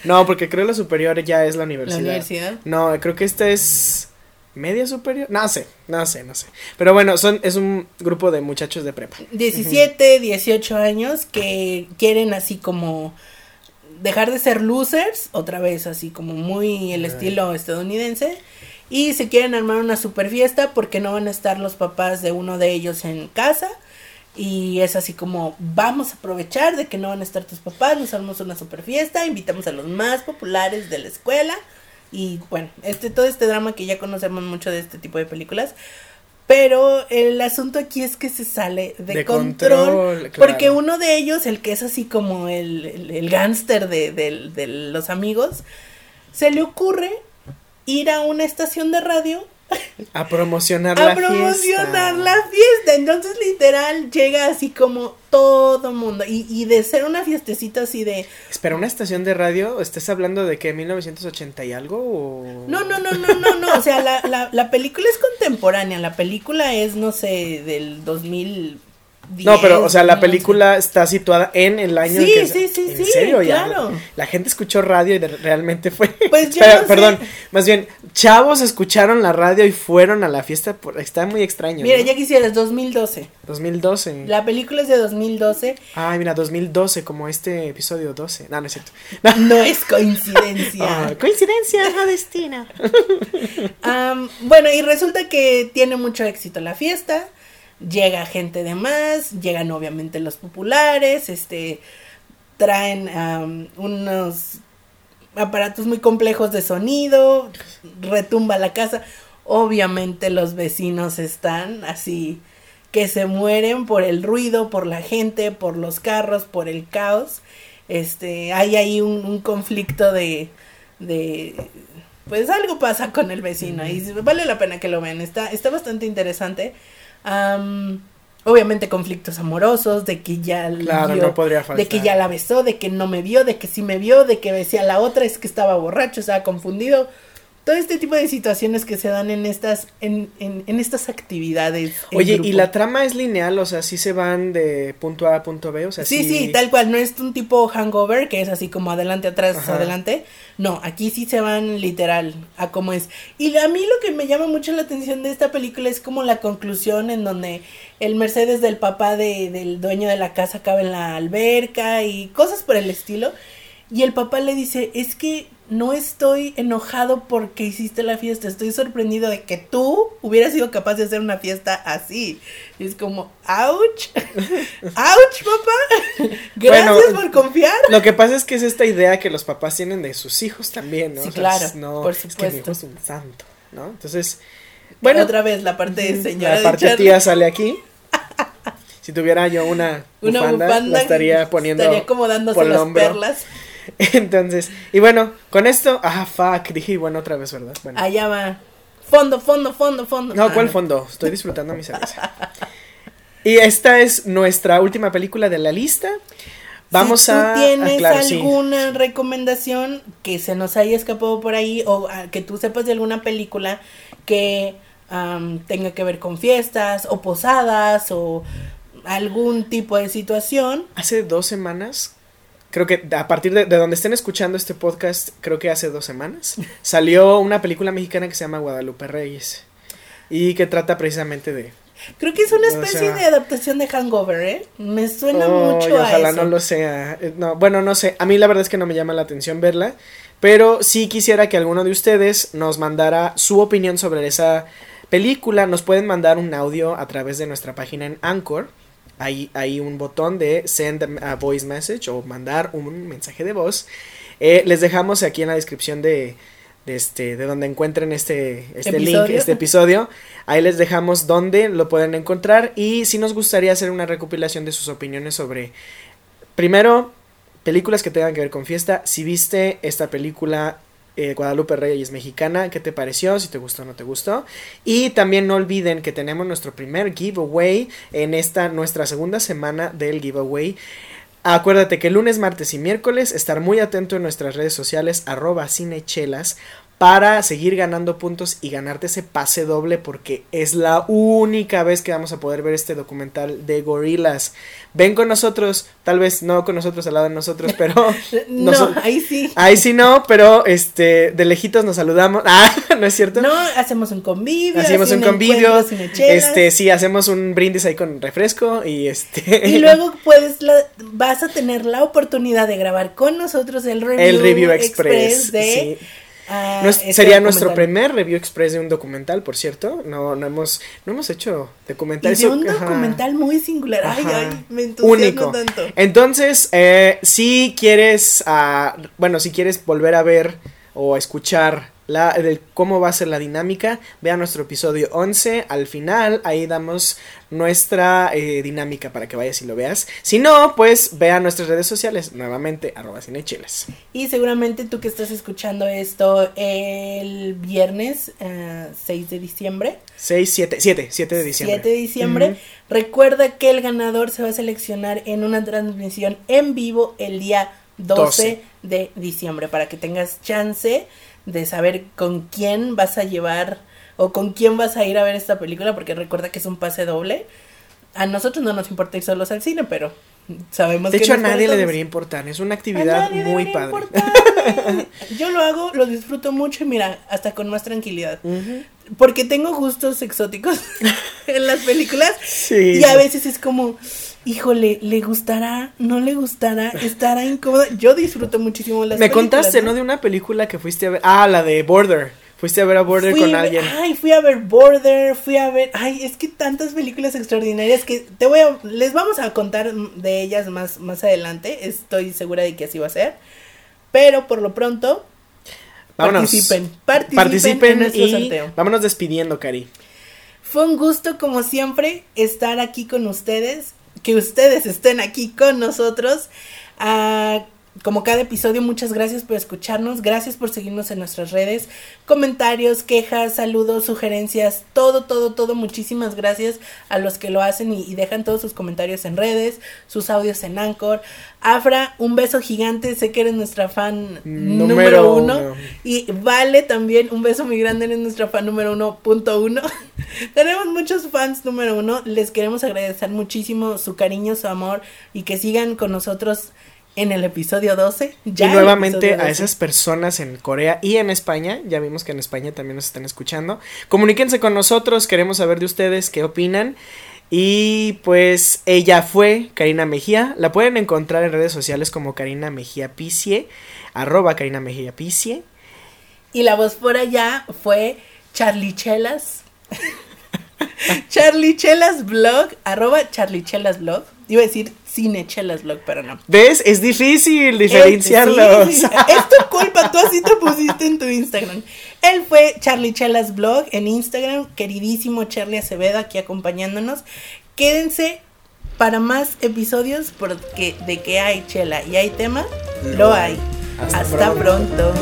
No, porque creo que la superior ya es la universidad. La universidad. No, creo que esta es media superior. No sé, no sé, no sé. Pero bueno, son es un grupo de muchachos de prepa. 17, 18 años que quieren así como dejar de ser losers, otra vez así como muy el estilo estadounidense, y se quieren armar una super fiesta porque no van a estar los papás de uno de ellos en casa. Y es así como, vamos a aprovechar de que no van a estar tus papás, nos armamos una super fiesta, invitamos a los más populares de la escuela. Y bueno, este, todo este drama que ya conocemos mucho de este tipo de películas. Pero el asunto aquí es que se sale de, De control. control, claro. Porque uno de ellos, el que es así como el, el, el gángster de, del- de los amigos, se le ocurre ir a una estación de radio A promocionar a la promocionar fiesta. la fiesta. Entonces, literal, llega así como todo mundo. Y, y de ser una fiestecita así de. Espera, ¿una estación de radio? ¿Estás hablando de que 1980 y algo? O... No, no, no, no, no, no. O sea, la, la, la película es contemporánea. La película es, no sé, del 2010. No, pero, o sea, la 2011. película está situada en el año Sí, en que... sí, sí, ¿En sí, serio? Ya. La gente escuchó radio y de- realmente fue... Pues yo Espera, no sé. Perdón, más bien, chavos escucharon la radio y fueron a la fiesta, por... está muy extraño, Mira, ¿no? ya quisieras, 2012. 2012. La película es de 2012. Ay, mira, 2012, como este episodio 12. No, no es cierto. No es coincidencia. Coincidencia, no destino. Am, bueno, y resulta que tiene mucho éxito la fiesta. Llega gente de más, llegan obviamente los populares, este traen unos aparatos muy complejos de sonido, retumba la casa. Obviamente los vecinos están así que se mueren por el ruido, por la gente, por los carros, por el caos. Este, hay ahí un, un conflicto de, de, pues algo pasa con el vecino y vale la pena que lo vean. Está, está bastante interesante. Am, obviamente conflictos amorosos, de que ya Claro, vio- no podría faltar. de que ya la besó, de que no me vio, de que sí me vio, de que besé a la otra, es que estaba borracho, estaba confundido. Todo este tipo de situaciones que se dan en estas, en, en, en estas actividades. en Oye, ¿y la trama es lineal? O sea, ¿sí se van de punto A a punto B? O sea, Sí, sí, tal cual, no es un tipo hangover que es así como adelante, atrás, Ajá. adelante. No, aquí sí se van literal a cómo es. Y a mí lo que me llama mucho la atención de esta película es como la conclusión en donde el Mercedes del papá de, del dueño de la casa acaba en la alberca y cosas por el estilo. Y el papá le dice, es que no estoy enojado porque hiciste la fiesta, estoy sorprendido de que tú hubieras sido capaz de hacer una fiesta así. Y es como, ouch, ouch, papá. Gracias Bueno, por confiar. Lo que pasa es que es esta idea que los papás tienen de sus hijos también, ¿no? Sí, O sea, claro, no, por Es que mi supuesto. hijo es un santo, ¿no? Entonces, Bueno, otra vez la parte de señora la de parte Charlie. tía sale aquí. Si tuviera yo una Una bufanda, bufanda la estaría poniendo estaría por el las perlas. Entonces, y bueno, con esto, ah, fuck, dije, bueno, otra vez, ¿verdad? Bueno. Allá va. Fondo, fondo, fondo, fondo. No, ¿cuál Ah, fondo? Estoy disfrutando mi cerveza. Y esta es nuestra última película de la lista. Vamos si a. tú tienes ah, sí. alguna recomendación que se nos haya escapado por ahí o ah, que tú sepas de alguna película que tenga que ver con fiestas o posadas o algún tipo de situación. Hace dos semanas creo que a partir de, de, donde estén escuchando este podcast, creo que hace dos semanas, salió una película mexicana que se llama Guadalupe Reyes y que trata precisamente de... Creo que es una especie de adaptación de Hangover, ¿eh? Me suena mucho a ojalá no lo sea. Eh, no, bueno, no sé. A mí la verdad es que no me llama la atención verla. Pero sí quisiera que alguno de ustedes nos mandara su opinión sobre esa película. Nos pueden mandar un audio a través de nuestra página en Anchor. Hay, hay un botón de send a voice message o mandar un mensaje de voz. Eh, les dejamos aquí en la descripción de, de, este, de donde encuentren este, este link, este episodio. Ahí les dejamos donde lo pueden encontrar. Y si nos gustaría hacer una recopilación de sus opiniones sobre, primero, películas que tengan que ver con fiesta. Si viste esta película eh, Guadalupe Reyes mexicana, ¿qué te pareció? Si te gustó o no te gustó. Y también no olviden que tenemos nuestro primer giveaway en esta nuestra segunda semana del giveaway. Acuérdate que lunes, martes y miércoles estar muy atento en nuestras redes sociales arroba cinechelas para seguir ganando puntos y ganarte ese pase doble porque es la única vez que vamos a poder ver este documental de gorilas. Ven con nosotros, tal vez no con nosotros al lado de nosotros, pero no, ahí sí. Ahí sí no, pero este de lejitos nos saludamos. Ah, no es cierto. No, hacemos un convivio. Hacemos un convivio. Este, sí, hacemos un brindis ahí con refresco y este Y luego puedes vas a tener la oportunidad de grabar con nosotros el review, el review express, de Ah, sería nuestro primer review express de un documental, por cierto. No, no hemos, no hemos hecho documental. Y un documental muy singular. Ay, ay, me Único. tanto. Entonces, eh, si quieres, uh, bueno, si quieres volver a ver o escuchar la, de cómo va a ser la dinámica, vea nuestro episodio 11. Al final, ahí damos nuestra eh, dinámica para que vayas y lo veas. Si no, pues vea nuestras redes sociales, nuevamente, arroba cinechelas. Y seguramente tú que estás escuchando esto el viernes 6 eh, de diciembre. 6, 7, 7, 7 de diciembre. 7 de diciembre. Recuerda que el ganador se va a seleccionar en una transmisión en vivo el día 12. de diciembre para que tengas chance de saber con quién vas a llevar o con quién vas a ir a ver esta película, porque recuerda que es un pase doble. A nosotros no nos importa ir solos al cine, pero sabemos de hecho a nadie le debería importar, es una actividad muy padre. Yo lo hago, lo disfruto mucho y mira, hasta con más tranquilidad. Porque tengo gustos exóticos en las películas y a veces es como híjole, ¿le gustará? ¿No le gustará? ¿Estará incómoda? Yo disfruto muchísimo las Me contaste, ¿no? De una película que fuiste a ver. Ah, la de Border. Fuiste a ver a Border con alguien. Ay, fui a ver Border, fui a ver. Ay, es que tantas películas extraordinarias que te voy a. Les vamos a contar de ellas más, más adelante. Estoy segura de que así va a ser. Pero por lo pronto. participen. Participen, en y sorteo. Vámonos despidiendo, Cari. Fue un gusto, como siempre, estar aquí con ustedes que ustedes estén aquí con nosotros. Ah, como cada episodio, muchas gracias por escucharnos, gracias por seguirnos en nuestras redes, comentarios, quejas, saludos, sugerencias, todo, todo, todo, muchísimas gracias a los que lo hacen y, dejan todos sus comentarios en redes, sus audios en Anchor. Afra, un beso gigante, sé que eres nuestra fan número, uno. Y Vale también, un beso muy grande, eres nuestra fan número uno, punto uno. Tenemos muchos fans número uno, les queremos agradecer muchísimo su cariño, su amor y que sigan con nosotros en el episodio 12. Ya y nuevamente a esas personas en Corea y en España, ya vimos que en España también nos están escuchando. Comuníquense con nosotros, queremos saber de ustedes qué opinan. Y pues ella fue Karina Mejía. La pueden encontrar en redes sociales como Karina Mejía Picie, arroba Karina Mejía Picie. Y la voz por allá fue Charlie Chelas. Charlie Chelas Blog, arroba Charlie Chelas Blog. Iba a decir Cinechelas Blog, pero no. ¿Ves? Es difícil diferenciarlos. es tu culpa, tú así te pusiste en tu Instagram. Él fue Charlie Chelas Blog en Instagram, queridísimo Charlie Acevedo aquí acompañándonos. Quédense para más episodios porque de que hay chela y hay tema, lo hay. Hasta, pronto.